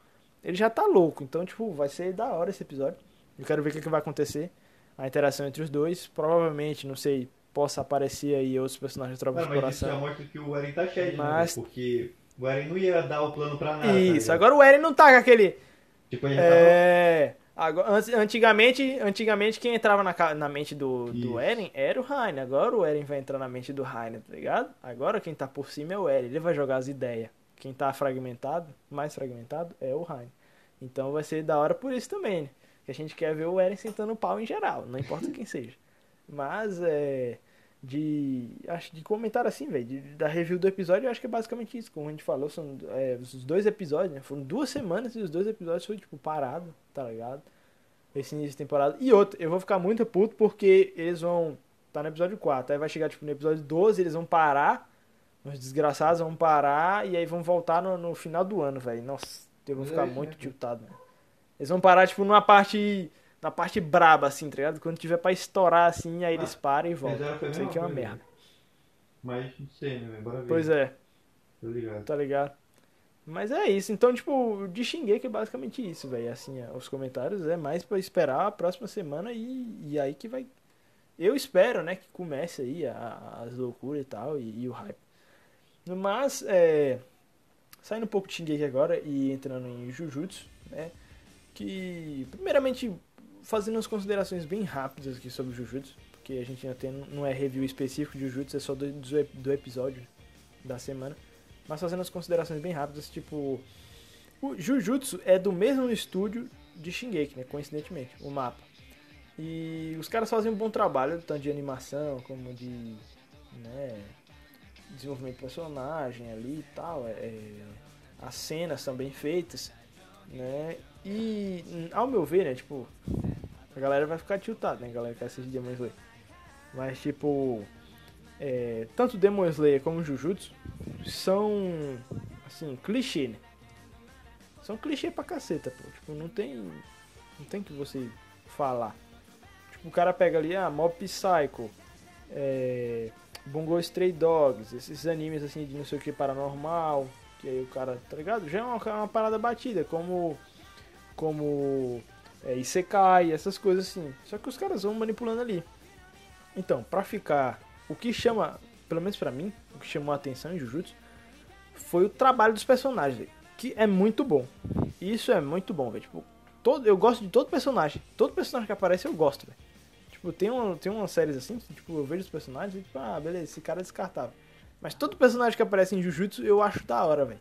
Ele já tá louco. Então, tipo, vai ser da hora esse episódio. Eu quero ver o que, que vai acontecer. A interação entre os dois. Provavelmente, não sei, possa aparecer aí outros personagens de Tropa de mas isso já Coração. mostra que o Eren tá cheio, Mas- né? Porque o Eren não ia dar o plano pra nada. tá Isso, ligado? agora o Eren não tá com aquele. Tipo, ele já tava... É. Agora, antigamente, antigamente quem entrava na, na mente do, do. Eren era o Rainer. Agora o Eren vai entrar na mente do Rainer, tá ligado? Agora quem tá por cima é o Eren. Ele vai jogar as ideias. Quem tá fragmentado, mais fragmentado, é o Rainer. Então vai ser da hora por isso também, né? Que a gente quer ver o Eren sentando pau em geral, não importa quem seja. Mas é. De. Acho de comentário assim, velho. Da review do episódio, eu acho que é basicamente isso. Como a gente falou, são é, os dois episódios, né? Foram duas semanas e os dois episódios foi, tipo, parado, tá ligado? Esse início de temporada. E outro, eu vou ficar muito puto porque eles vão. Tá no episódio 4. Aí vai chegar, tipo, no episódio 12, eles vão parar. Os desgraçados vão parar e aí vão voltar no, no final do ano, velho. Nossa, eu vou é ficar isso, muito né? tiltado, velho. Eles vão parar, tipo, numa parte. Na parte braba, assim, tá ligado? Quando tiver pra estourar, assim, aí eles Ah, param e voltam. Mesma aqui é uma merda. Mas não sei, né? Bora ver. Pois é, Tô ligado. tá ligado? Mas é isso. Então, tipo, de Shingeki é basicamente isso, velho. Assim, é, os comentários é mais pra esperar a próxima semana e, e aí que vai. Eu espero, né, que comece aí a- as loucuras e tal e, e o hype. Mas, é. Saindo um pouco de Shingeki agora e entrando em Jujutsu, né? Que, primeiramente, fazendo umas considerações bem rápidas aqui sobre Jujutsu, porque a gente ainda tem, não é review específico de Jujutsu, é só do, do, episódio da semana. Mas fazendo as considerações bem rápidas, tipo. O Jujutsu é do mesmo estúdio de Shingeki, né? Coincidentemente, o mapa. E os caras fazem um bom trabalho, tanto de animação como de. né? Desenvolvimento de personagem ali e tal. É, é, as cenas são bem feitas, né? E ao meu ver, né, tipo, a galera vai ficar tiltada, né, a galera que assiste Demon Slayer. Mas tipo, é, tanto Demon Slayer como Jujutsu são assim, clichê, né? São clichê pra caceta, pô. Tipo, não tem. Não tem que você falar. Tipo, o cara pega ali, ah, Mob Psycho, é, Bungo Stray Dogs, esses animes assim de não sei o que paranormal, que aí o cara, tá ligado? Já é uma, uma parada batida, como. Como. É, Isekai, essas coisas assim. Só que os caras vão manipulando ali. Então, pra ficar. O que chama, pelo menos pra mim, o que chamou a atenção em Jujutsu foi o trabalho dos personagens, que é muito bom. Isso é muito bom, velho. Tipo, todo, eu gosto de todo personagem. Todo personagem que aparece eu gosto, velho. Tipo, tem, uma, tem umas séries assim, que, tipo, eu vejo os personagens e tipo, ah, beleza, esse cara é descartável. Mas todo personagem que aparece em Jujutsu eu acho da hora, velho.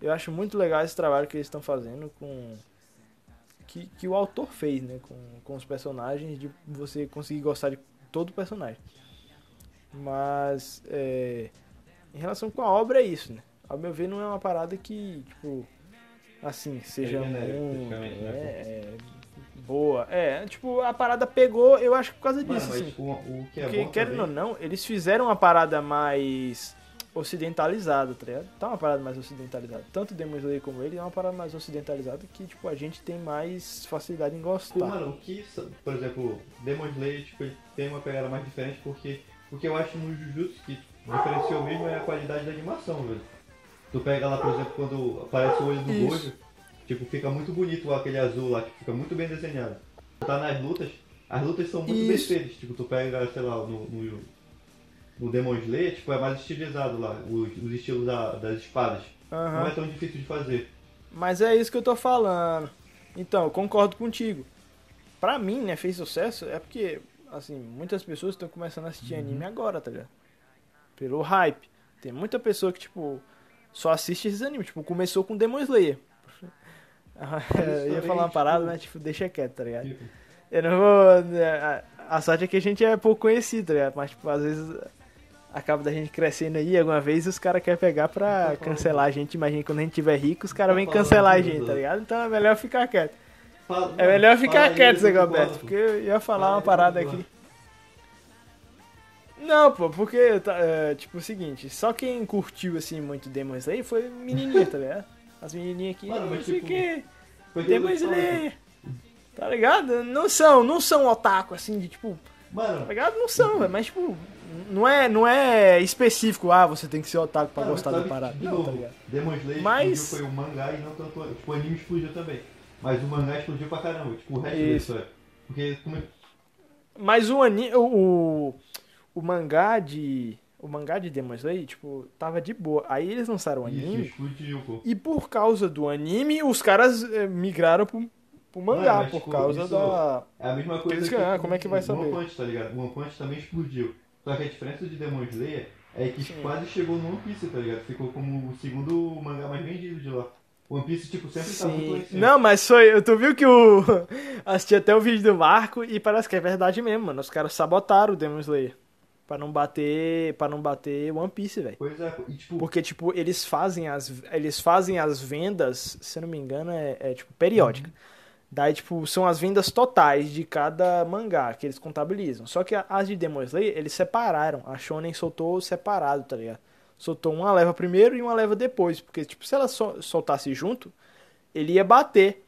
Eu acho muito legal esse trabalho que eles estão fazendo com. Que, que o autor fez, né? Com, com os personagens, de você conseguir gostar de todo personagem. Mas, é, em relação com a obra, é isso, né? Ao meu ver, não é uma parada que, tipo, assim, seja É muito. É, é, boa. É, tipo, a parada pegou, eu acho que por causa disso, mas assim. o, o que é Porque, querendo ou não, eles fizeram uma parada mais ocidentalizada, tá ligado? Tá uma parada mais ocidentalizada. Tanto Demon Slayer como ele é uma parada mais ocidentalizada que, tipo, a gente tem mais facilidade em gostar. mano, o que, por exemplo, Demon Slayer, tipo, ele tem uma pegada mais diferente porque o que eu acho no Jujutsu que diferenciou mesmo é a qualidade da animação, velho. Tu pega lá, por exemplo, quando aparece o olho do Isso. Gojo, tipo, fica muito bonito aquele azul lá, tipo, fica muito bem desenhado. Tu tá nas lutas, as lutas são muito bem Isso. feitas, tipo, tu pega, sei lá, no, no, no Demon Slayer, tipo, é mais estilizado lá, os, os estilos da- das espadas. Aham. Não é tão difícil de fazer. Mas é isso que eu tô falando. Então, eu concordo contigo. Pra mim, né, fez sucesso é porque, assim, muitas pessoas estão começando a assistir anime agora, tá ligado? Pelo hype. Tem muita pessoa que, tipo, só assiste esses animes. Tipo, começou com Demon Slayer. eu ia falar uma parada, tipo- mas, tipo, deixa quieto, tá ligado? Tipo, Eu não vou. né, A a sorte é que a gente é pouco conhecido, tá ligado? Mas, tipo, às vezes acaba da gente crescendo aí, alguma vez os caras querem pegar pra Tá cancelar a gente. Imagina quando a gente tiver rico, os caras Tá vêm cancelar a gente, tá ligado? Então é melhor ficar quieto. É melhor ficar quieto, Zé pô. porque eu ia falar Fala uma parada aqui. Não, pô, porque, tá, é, tipo, o seguinte, só quem curtiu, assim, muito Demon Slayer foi menininha, tá ligado? As menininhas aqui, Mano, mas, tipo, que, Demon falei, Slayer, tá ligado? Não são, não são otaku, assim, de, tipo, Mano, tá ligado? Não são, velho, mas, tipo, não é, não é específico, ah, você tem que ser otaku pra Mano, gostar da parada. de Não, novo, tá ligado? Demon Slayer Mas- explodiu foi o mangá e não tanto. Tipo, o anime explodiu também. Mas o mangá explodiu pra caramba, tipo, o resto da Isso. história. Porque como Mas o anime, o, o, mangá de, o mangá de Demon Slayer, tipo, tava de boa. Aí eles lançaram o isso anime, explodiu, pô. e por causa do anime, os caras eh, migraram pro, pro mangá, Mano, por tipo, causa isso- da... É a mesma coisa Eles que com como é que vai o saber? One Punch, tá ligado? O One Punch também explodiu. Só que a diferença de Demon Slayer é que Sim. quase chegou no One Piece, tá ligado? Ficou como o segundo mangá mais vendido de lá. One Piece, tipo, sempre tá muito lá em Sim. cima. Não, mas foi. Tu viu que o. Assisti até o vídeo do Marco e parece que é verdade mesmo, mano. Os caras sabotaram o Demon Slayer. Pra não bater. para não bater One Piece, velho. Pois é, e tipo, Porque, tipo, eles fazem as, eles fazem as vendas, se eu não me engano, é, é, tipo, periódica. Daí, tipo, são as vendas totais de cada mangá que eles contabilizam. Só que as de Demon Slayer, eles separaram. A Shonen soltou separado, tá ligado? Soltou uma leva primeiro e uma leva depois. Porque, tipo, se ela sol- soltasse junto, ele ia bater.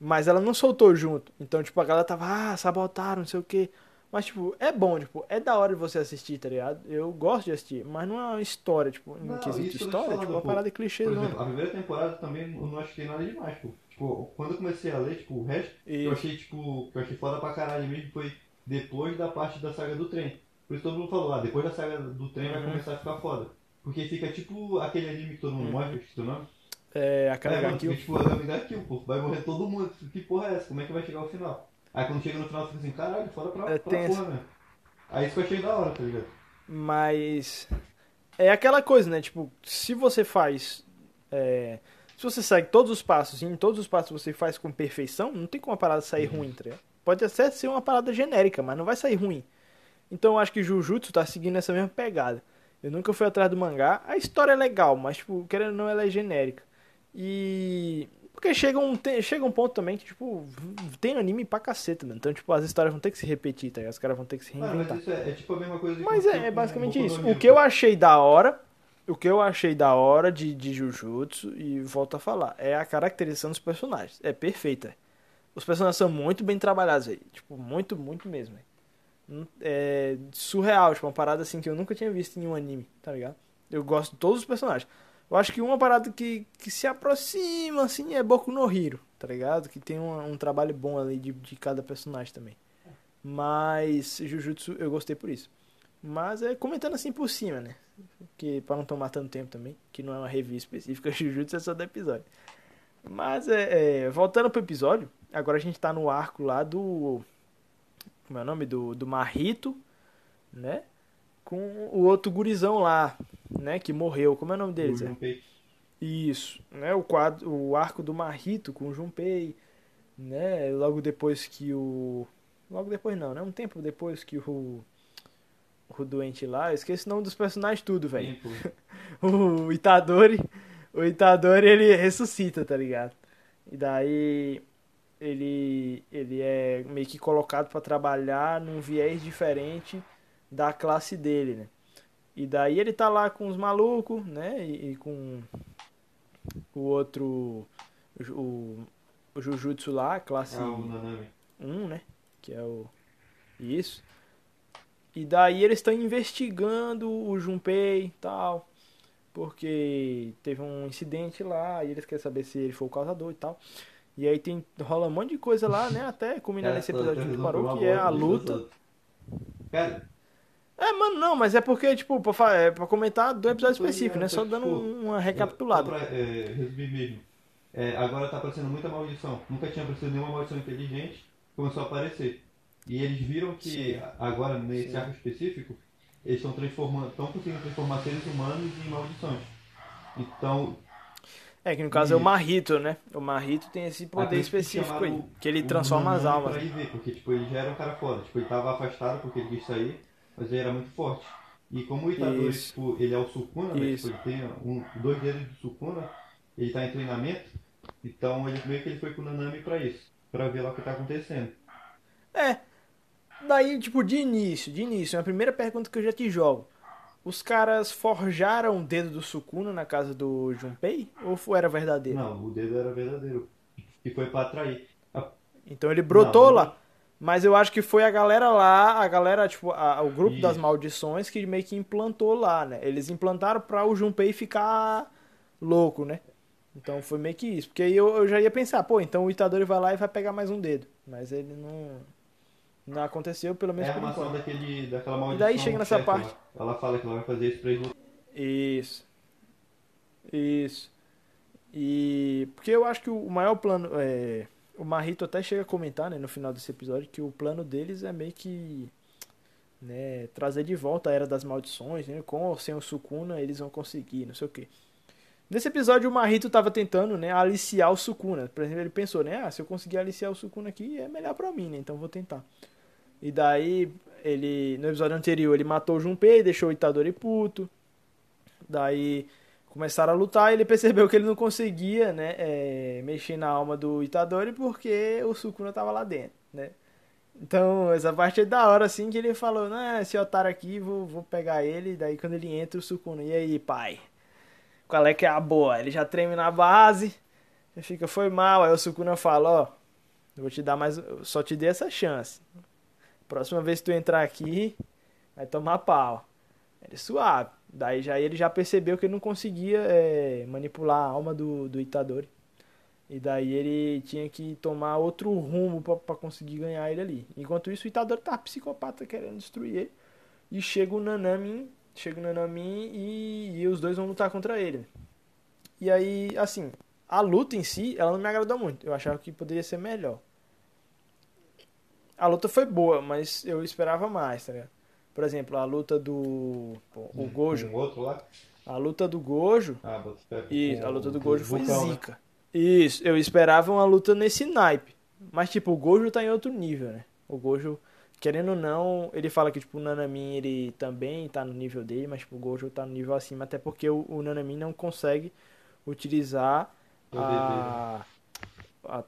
Mas ela não soltou junto. Então, tipo, a galera tava, ah, sabotaram, não sei o quê. Mas, tipo, é bom, tipo, é da hora de você assistir, tá ligado? Eu gosto de assistir, mas não é uma história, tipo, Não, quesito história, falando, tipo, uma pô. parada de clichê, não. a primeira temporada também eu não achei nada demais, pô. Tipo, quando eu comecei a ler, tipo, o resto, que eu achei, tipo, que eu achei foda pra caralho mesmo foi depois da parte da saga do trem. Por isso todo mundo falou, ah, depois da saga do trem vai Uhum. começar a ficar foda. Porque fica tipo aquele anime que todo mundo Uhum. mostra, que esqueci o nome. É, a cara É, mano, tipo, a Gamiga Kill, pô. Vai morrer todo mundo. Que porra é essa? Como é que vai chegar ao final? Aí quando chega no final, fica assim, caralho, foda pra, É pra porra, né? Aí isso que eu achei da hora, tá ligado? Mas é aquela coisa, né? Tipo, se você faz. é, se você segue todos os passos e em todos os passos você faz com perfeição, não tem como a parada sair ruim, tá? Pode até ser uma parada genérica, mas não vai sair ruim. Então eu acho que Jujutsu tá seguindo essa mesma pegada. Eu nunca fui atrás do mangá. A história é legal, mas, tipo, querendo ou não, ela é genérica. E. Porque chega um, chega um ponto também que, tipo, tem anime pra caceta, mano. Então, tipo, as histórias vão ter que se repetir, tá? Os caras vão ter que se reinventar. mas isso é, é tipo a mesma coisa que Mas é, é basicamente isso. O que eu achei da hora, o que eu achei da hora de, de Jujutsu, e volto a falar, é a caracterização dos personagens. É perfeita. Os personagens são muito bem trabalhados aí. Tipo, muito, muito mesmo. véi. É surreal, tipo, uma parada assim que eu nunca tinha visto em um anime, tá ligado? Eu gosto de todos os personagens. Eu acho que uma parada que, que se aproxima, assim, é Boku no Hero, tá ligado? Que tem um, um trabalho bom ali de, de cada personagem também. Mas Jujutsu eu gostei por isso. Mas é comentando assim por cima, né? Que para não tomar tanto tempo também, que não é uma review específica, Jujutsu é só do episódio. Mas é, é, voltando pro episódio, agora a gente tá no arco lá do como é o nome do do Marrito, né? Com o outro gurizão lá, né, que morreu. Como é o nome O deles? Zé? Isso, né? O quadro, o arco do Marrito com o Junpei, né? Logo depois que o logo depois não, né? Um tempo depois que o o doente lá, eu esqueci o nome dos personagens tudo, velho. O Itadori, o Itadori ele ressuscita, tá ligado? E daí ele ele é meio que colocado pra trabalhar num viés diferente da classe dele, né? E daí ele tá lá com os malucos, né? E, e com o outro o, o Jujutsu lá, classe Ah, o Nanami. 1, né? Que é o. Isso. E daí eles estão investigando o Junpei e tal. Porque teve um incidente lá e eles querem saber se ele foi o causador e tal. E aí tem, rola um monte de coisa lá, né? Até culminar nesse episódio que parou, que é a luta. Cara, É, mano, não, mas é porque, tipo, pra, é pra comentar do episódio Tô específico, né? Só dando tipo, uma recapitulada. Só pra é, resumir mesmo. É, agora tá aparecendo muita maldição. Nunca tinha aparecido nenhuma maldição inteligente. Começou a aparecer. E eles viram que Sim. agora, nesse Sim. arco específico, eles estão transformando, estão conseguindo transformar seres humanos em maldições. Então, É, que no caso é o. Marrito, né? O Marrito tem esse poder específico aí, que ele transforma as almas. Pra ir ver, porque tipo, ele já era um cara foda. Tipo, ele tava afastado porque ele quis sair, mas ele era muito forte. E como o Itadori, tipo, ele é o Sukuna, né? Tipo, ele tem um, dois dedos do Sukuna, ele tá em treinamento, então ele meio que ele foi com o Nanami pra isso, pra ver lá o que tá acontecendo. É. Daí, tipo, de início, de início, a primeira pergunta que eu já te jogo. Os caras forjaram o dedo do Sukuna na casa do Junpei? Ou foi- era verdadeiro? Não, o dedo era verdadeiro. E foi pra atrair. Então ele brotou Não, lá. Mas eu acho que foi a galera lá, a galera, tipo, a- o grupo das maldições que meio que implantou lá, né? Eles implantaram pra o Junpei ficar louco, né? Então foi meio que isso. Porque aí eu, eu já ia pensar, pô, então o Itadori vai lá e vai pegar mais um dedo. Mas ele não. Não aconteceu, pelo É menos a por enquanto. daquele, daquela maldição. daí chega nessa chefe parte. lá. Ela fala que ela vai fazer isso pra eles Isso. Isso. E. Porque eu acho que o maior plano. É... O Marrito até chega a comentar, né, no final desse episódio, que o plano deles é meio que. Né, trazer de volta a Era das Maldições, né? Com ou sem o Sukuna, eles vão conseguir, não sei o quê. Nesse episódio, o Marrito tava tentando, né, aliciar o Sukuna. Por exemplo, ele pensou, né? Ah, se eu conseguir aliciar o Sukuna aqui, é melhor pra mim, né? Então vou tentar. E daí, ele. No episódio anterior, ele matou o Junpei, deixou o Itadori puto. Daí começaram a lutar e ele percebeu que ele não conseguia, né, é, mexer na alma do Itadori porque o Sukuna tava lá dentro, né? Então, essa parte é da hora, assim, que ele falou, né, esse otário aqui, vou, vou pegar ele. Daí, quando ele entra, o Sukuna, e aí, pai? Qual é que é a boa? Ele já treme na base, ele fica, foi mal. Aí o Sukuna fala, ó, eu vou te dar mais, só te dei essa chance. Próxima vez que tu entrar aqui, vai tomar pau. Ele suave. Daí já ele já percebeu que ele não conseguia é, manipular a alma do, do Itadori. E daí ele tinha que tomar outro rumo pra conseguir ganhar ele ali. Enquanto isso, o Itadori tá psicopata querendo destruir ele. E chega o Nanami, chega o Nanami e, e os dois vão lutar contra ele. E aí, assim, a luta em si, ela não me agradou muito. Eu achava que poderia ser melhor. A luta foi boa, mas eu esperava mais, tá ligado? Por exemplo, a luta do. pô, o Gojo. Um outro lá. A luta do Gojo. Ah. Isso, a luta do Gojo foi né? zica. Isso, eu esperava uma luta nesse naipe. Mas, tipo, o Gojo tá em outro nível, né? O Gojo, querendo ou não, ele fala que, tipo, o Nanamin, ele também tá no nível dele, mas, tipo, o Gojo tá no nível acima, até porque o, o Nanamin não consegue utilizar a, a,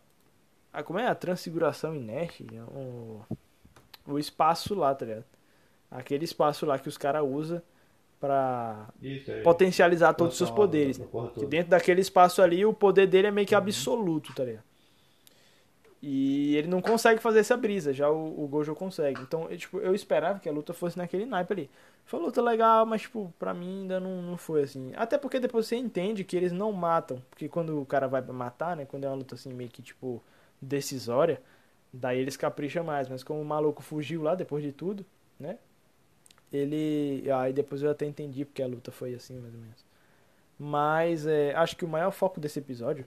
a... Como é? A transfiguração inerte? né? O, o espaço lá, tá ligado? Aquele espaço lá que os caras usam é. potencializar todos os seus poderes, né? Que dentro daquele espaço ali, o poder dele é meio que absoluto, tá ligado? E ele não consegue fazer essa brisa, já o, o Gojo consegue. Então, eu, tipo, eu esperava que a luta fosse naquele naipe ali. Foi uma luta legal, mas, tipo, pra mim ainda não, não foi assim. Até porque depois você entende que eles não matam. Porque quando o cara vai pra matar, né? Quando é uma luta assim meio que, tipo, decisória, daí eles capricham mais. Mas como o maluco fugiu lá depois de tudo, né? Ele. Aí depois eu até entendi porque a luta foi assim, mais ou menos. Mas é, acho que o maior foco desse episódio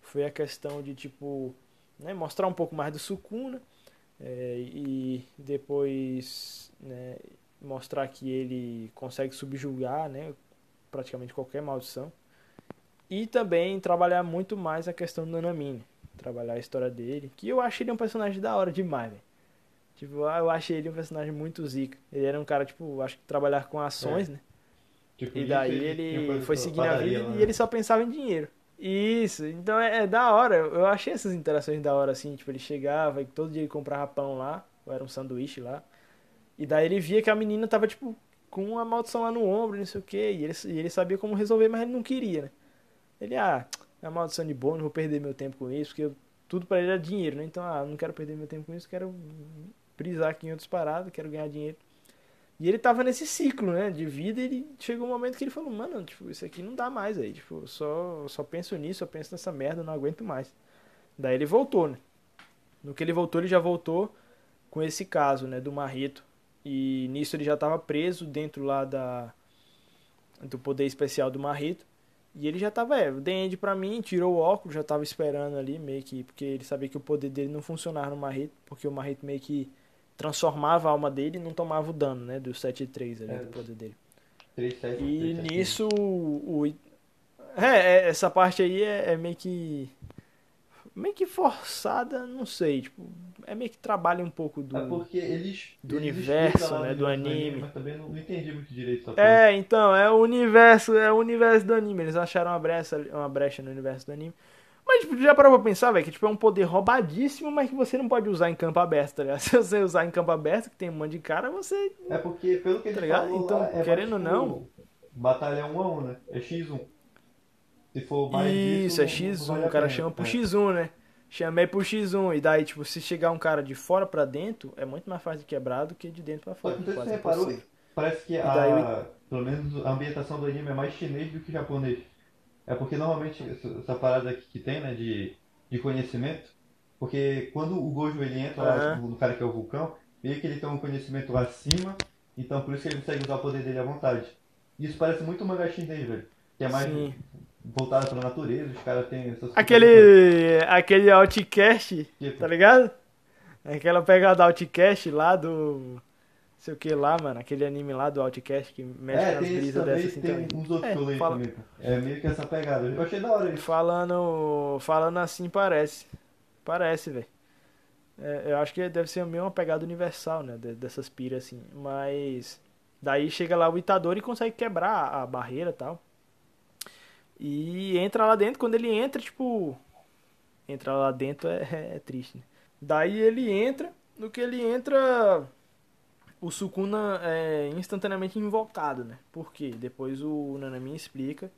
foi a questão de, tipo, né, mostrar um pouco mais do Sukuna é, e depois né, mostrar que ele consegue subjugar né, praticamente qualquer maldição. E também trabalhar muito mais a questão do Nanamine. Trabalhar a história dele. Que eu achei ele um personagem da hora demais, velho. Tipo, eu achei ele um personagem muito zica. Ele era um cara, tipo, acho que trabalhar com ações, né? Tipo, E daí ele coisa foi seguindo a vida lá, e né? ele só pensava em dinheiro. Isso, então é, é da hora. Eu achei essas interações da hora, assim. Tipo, ele chegava e todo dia ele comprava pão lá, ou era um sanduíche lá. E daí ele via que a menina tava, tipo, com uma maldição lá no ombro, não sei o quê. E ele, e ele sabia como resolver, mas ele não queria, né? Ele, ah, é uma maldição de não vou perder meu tempo com isso, porque eu- tudo pra ele era dinheiro, né? Então, ah, não quero perder meu tempo com isso, quero brisar aqui em outras paradas, quero ganhar dinheiro. E ele tava nesse ciclo, né, de vida, e ele chegou um momento que ele falou, mano, tipo, isso aqui não dá mais aí, tipo, só, só penso nisso, eu penso nessa merda, não aguento mais. Daí ele voltou, né? No que ele voltou, ele já voltou com esse caso, né, do Marrito. E nisso ele já tava preso dentro lá da do poder especial do Marrito. E ele já tava, é, o Dende pra mim, tirou o óculos, já tava esperando ali, meio que, porque ele sabia que o poder dele não funcionava no Marrito, porque o Marrito meio que transformava a alma dele e não tomava o dano, né, do 7 e 3 ali, É. do poder dele. 3, 7, E 3, 7, nisso, o, o- é, é, essa parte aí é, é meio que, meio que forçada, não sei, tipo, é meio que trabalha um pouco do... É porque eles. do eles universo, né, do universo anime. Mas também não, não entendi muito direito essa É, então, é o universo, é o universo do anime. Eles acharam uma brecha, uma brecha no universo do anime. Mas tipo, já parou pra pensar, velho, que tipo, é um poder roubadíssimo, mas que você não pode usar em campo aberto, tá ligado? Se você usar em campo aberto, que tem um monte de cara, você. É porque, pelo que ele Tá ligado? falou Então, lá, é querendo ou tipo, não- Batalha 1 a 1, né? É X1. Se for mais Isso, disso, é não- não X1, vale a o cara pena. chama pro É. X1, né? Chamei pro X1. E daí, tipo, se chegar um cara de fora pra dentro, é muito mais fácil de quebrar do que de dentro pra Só fora. quase você reparou, parece que daí a, pelo menos a ambientação do anime é mais chinês do que japonês. É porque normalmente essa, parada aqui que tem, né, de, de conhecimento, porque quando o Gojo ele entra lá, tipo, no cara que é o vulcão, meio que ele tem um conhecimento acima, então por isso que ele consegue usar o poder dele à vontade. Isso parece muito mangá chinês, velho. Que é mais Sim. Voltado pra natureza, os caras têm essas Aquele. Aquele Outcast, Tipo, tá ligado? Aquela pegada Outcast lá do. Sei o que lá, mano. Aquele anime lá do Outcast que mexe É, nas brisas dessas assim tem também. uns outros É, que eu leio fala- também. É meio que essa pegada. Eu achei da hora isso. Falando. Falando assim, parece. Parece, velho. É, eu acho que deve ser meio uma pegada universal, né? de- Dessas piras assim. Mas. Daí chega lá o Itadori e consegue quebrar a barreira e tal. E entra lá dentro. Quando ele entra, tipo. Entrar lá dentro é, é triste, né? Daí ele entra. No que ele entra. O Sukuna é instantaneamente invocado, né? Por quê? Depois o Nanami explica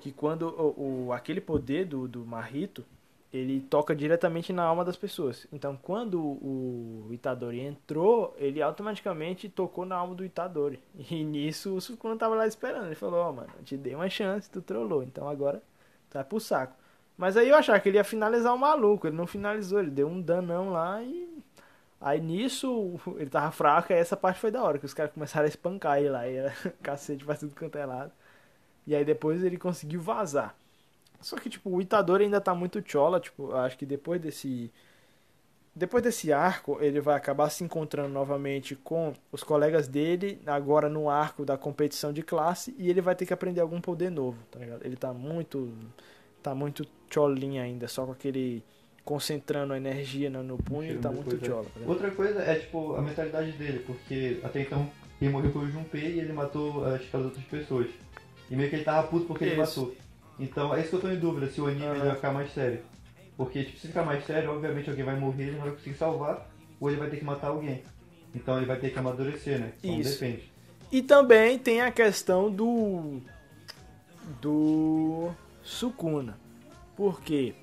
que quando o, o- aquele poder do, do Marrito ele toca diretamente na alma das pessoas. Então, quando o Itadori entrou, ele automaticamente tocou na alma do Itadori. E nisso o Sukuna tava lá esperando. Ele falou: Ó, mano, eu te dei uma chance, tu trollou. Então agora vai pro saco. Mas aí eu achava que ele ia finalizar o maluco. Ele não finalizou, ele deu um danão lá e. Aí nisso ele tava fraco. Aí essa parte foi da hora, que os caras começaram a espancar ele lá. E era cacete pra tudo quanto é lado. E aí depois ele conseguiu vazar. Só que, tipo, o Itadori ainda tá muito chola, tipo, acho que depois desse. Depois desse arco, ele vai acabar se encontrando novamente com os colegas dele, agora no arco da competição de classe, e ele vai ter que aprender algum poder novo, tá ligado? Ele tá muito. tá muito cholinho ainda, só com aquele. concentrando a energia no, no punho, ele tá muito chola. tá? Outra coisa é, tipo, a mentalidade dele, porque até então quem morreu foi o Junpei e ele matou as, as outras pessoas. E meio que ele tava puto porque ele Isso. matou. Então é isso que eu tô em dúvida, se o anime Aham. vai ficar mais sério. Porque, tipo, se ficar mais sério, obviamente alguém vai morrer, ele não vai conseguir salvar, ou ele vai ter que matar alguém. Então ele vai ter que amadurecer, né? Então Isso. depende. E também tem a questão do. do. Sukuna. Porque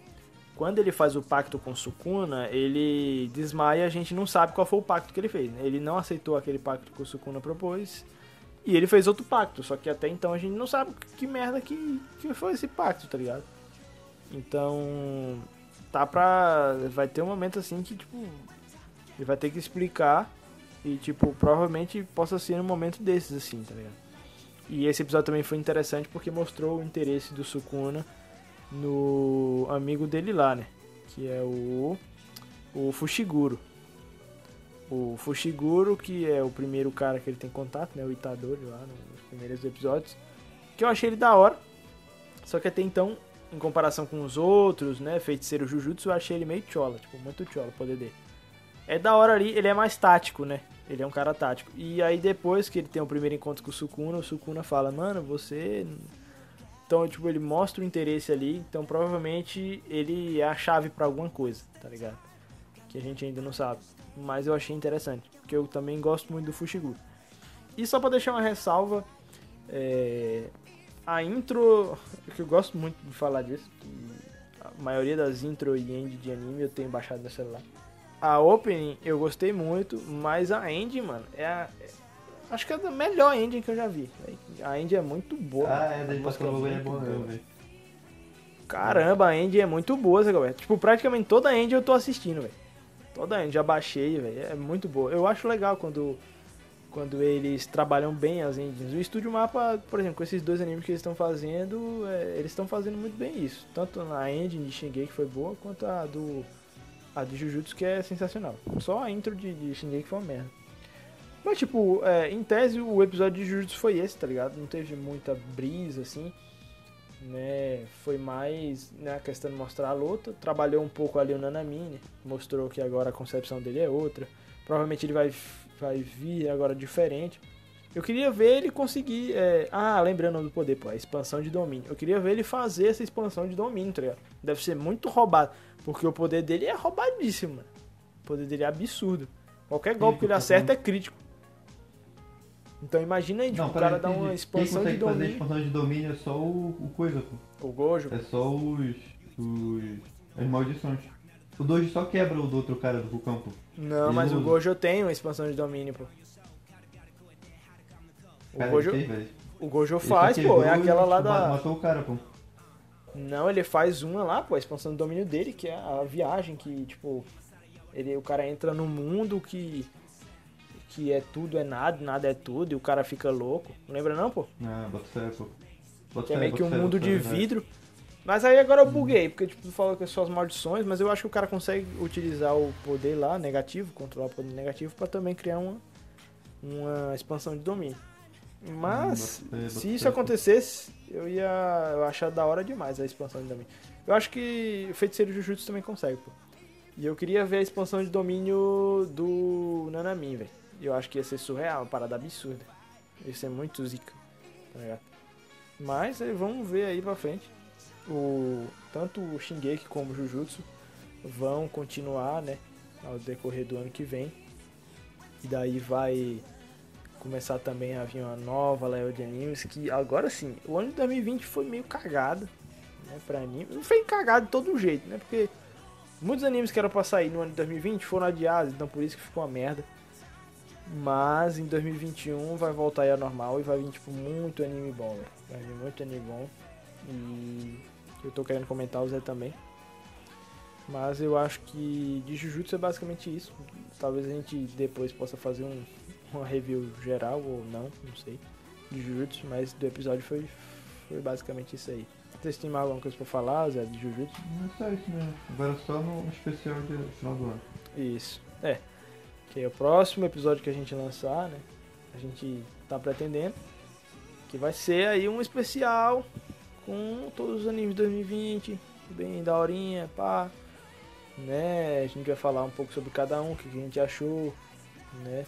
quando ele faz o pacto com Sukuna, ele desmaia, a gente não sabe qual foi o pacto que ele fez. Né? Ele não aceitou aquele pacto que o Sukuna propôs e ele fez outro pacto, só que até então a gente não sabe que merda que, que foi esse pacto, tá ligado? Então, tá pra. Vai ter um momento assim que, tipo, ele vai ter que explicar e, tipo, provavelmente possa ser um momento desses, assim, tá ligado? E esse episódio também foi interessante porque mostrou o interesse do Sukuna no amigo dele lá, né? Que é o. O Fushiguro. O Fushiguro, que é o primeiro cara que ele tem contato, né? O Itadori lá nos primeiros episódios. Que eu achei ele da hora. Só que até então, em comparação com os outros, né? Feiticeiro Jujutsu, eu achei ele meio chola. Tipo, muito chola o poder dele. É da hora ali, ele é mais tático, né? Ele é um cara tático. E aí depois que ele tem o primeiro encontro com o Sukuna, o Sukuna fala, mano, você. Então, tipo, ele mostra o interesse ali. Então, provavelmente, ele é a chave para alguma coisa, tá ligado? Que a gente ainda não sabe mas eu achei interessante, porque eu também gosto muito do Fushiguro. E só para deixar uma ressalva, é, a intro, que eu gosto muito de falar disso, a maioria das intro e end de anime eu tenho baixado no celular. A opening eu gostei muito, mas a end, mano, é a, é, acho que é a melhor ending que eu já vi. A end é muito boa. Ah, é, daí passou é, é bom, velho. Caramba, a end é muito boa, galera. Tipo, praticamente toda a end eu tô assistindo, velho. Toda já baixei, velho. É muito boa. Eu acho legal quando, quando eles trabalham bem as engines. O Estúdio Mapa, por exemplo, com esses dois animes que eles estão fazendo, é, eles estão fazendo muito bem isso. Tanto na engine de Shingeki foi boa, quanto a do a de Jujutsu que é sensacional. Só a intro de, de Shingeki foi uma merda. Mas, tipo, é, em tese, o episódio de Jujutsu foi esse, tá ligado? Não teve muita brisa, assim né? Foi mais né, a questão de mostrar a luta. Trabalhou um pouco ali o Nanamine, mostrou que agora a concepção dele é outra. Provavelmente ele vai, vai vir agora diferente. Eu queria ver ele conseguir. É... Ah, lembrando do poder, pô, a expansão de domínio. Eu queria ver ele fazer essa expansão de domínio, tá ligado? Deve ser muito roubado. Porque o poder dele é roubadíssimo, mano. O poder dele é absurdo. Qualquer golpe que ele acerta é crítico. Então imagina aí, tipo, não, o cara dá uma expansão de domínio. fazer expansão de domínio é só o, o coisa, pô. O Gojo? É só os. os. as maldições. O Dojo só quebra o do outro cara do vulcão, pô. Não, Ele mas o Gojo tem uma expansão de domínio, pô. O cara, Gojo. O Gojo faz, pô. É aquela lá da. Matou o cara, pô. Não, ele faz uma lá, pô, a expansão de domínio dele, que é a viagem que, tipo, ele, o cara entra no mundo que que é tudo é nada, nada é tudo, e o cara fica louco. Não lembra não, pô? Ah, bota fé, pô. Bota que é meio que um mundo de vidro. Mas aí agora eu buguei, porque tipo, tu falou que são as maldições, mas eu acho que o cara consegue utilizar o poder lá, negativo, controlar o poder negativo, para também criar uma, uma expansão de domínio. Mas, hum, se isso acontecesse, eu ia eu achar da hora demais a expansão de domínio. Eu acho que o Feiticeiro Jujutsu também consegue, pô. E eu queria ver a expansão de domínio do Nanamin, velho. Eu acho que ia ser surreal, uma parada absurda. Ia ser muito zica, tá ligado? Mas aí, vamos ver aí pra frente. O, tanto o Shingeki como o Jujutsu vão continuar, né? Ao decorrer do ano que vem. E daí vai começar também a vir uma nova leva de animes. Que agora sim, o ano de 2020 foi meio cagado né, pra anime. Não foi cagado de todo jeito, né? Porque muitos animes que eram pra sair no ano de 2020 foram adiados, então por isso que ficou uma merda. Mas em 2021 vai voltar aí ao normal e vai vir tipo muito anime bom, véio. Vai vir muito anime bom. E eu tô querendo comentar o Zé também. Mas eu acho que de Jujutsu é basicamente isso. Talvez a gente depois possa fazer um, uma review geral ou não, não sei. De Jujutsu, mas do episódio foi, foi basicamente isso aí. Vocês têm mais alguma coisa pra falar, Zé, de Jujutsu? Não é só isso mesmo. Agora só no especial de final do ano. Isso. É. Que é o próximo episódio que a gente lançar, né? A gente tá pretendendo. Que vai ser aí um especial com todos os animes de 2020. Bem daorinha, pá. Né? A gente vai falar um pouco sobre cada um, o que a gente achou, né?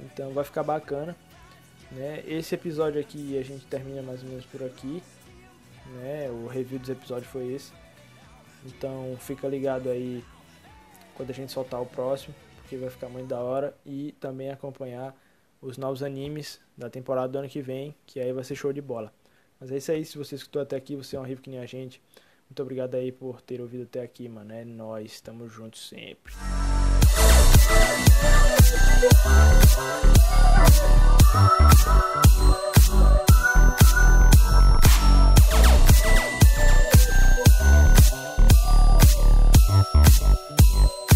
Então vai ficar bacana. Né? Esse episódio aqui a gente termina mais ou menos por aqui. Né? O review dos episódios foi esse. Então fica ligado aí quando a gente soltar o próximo que vai ficar muito da hora. E também acompanhar os novos animes da temporada do ano que vem, que aí vai ser show de bola. Mas é isso aí, se você escutou até aqui, você é um rico que nem a gente. Muito obrigado aí por ter ouvido até aqui, mano. É nós, estamos juntos sempre. Thank.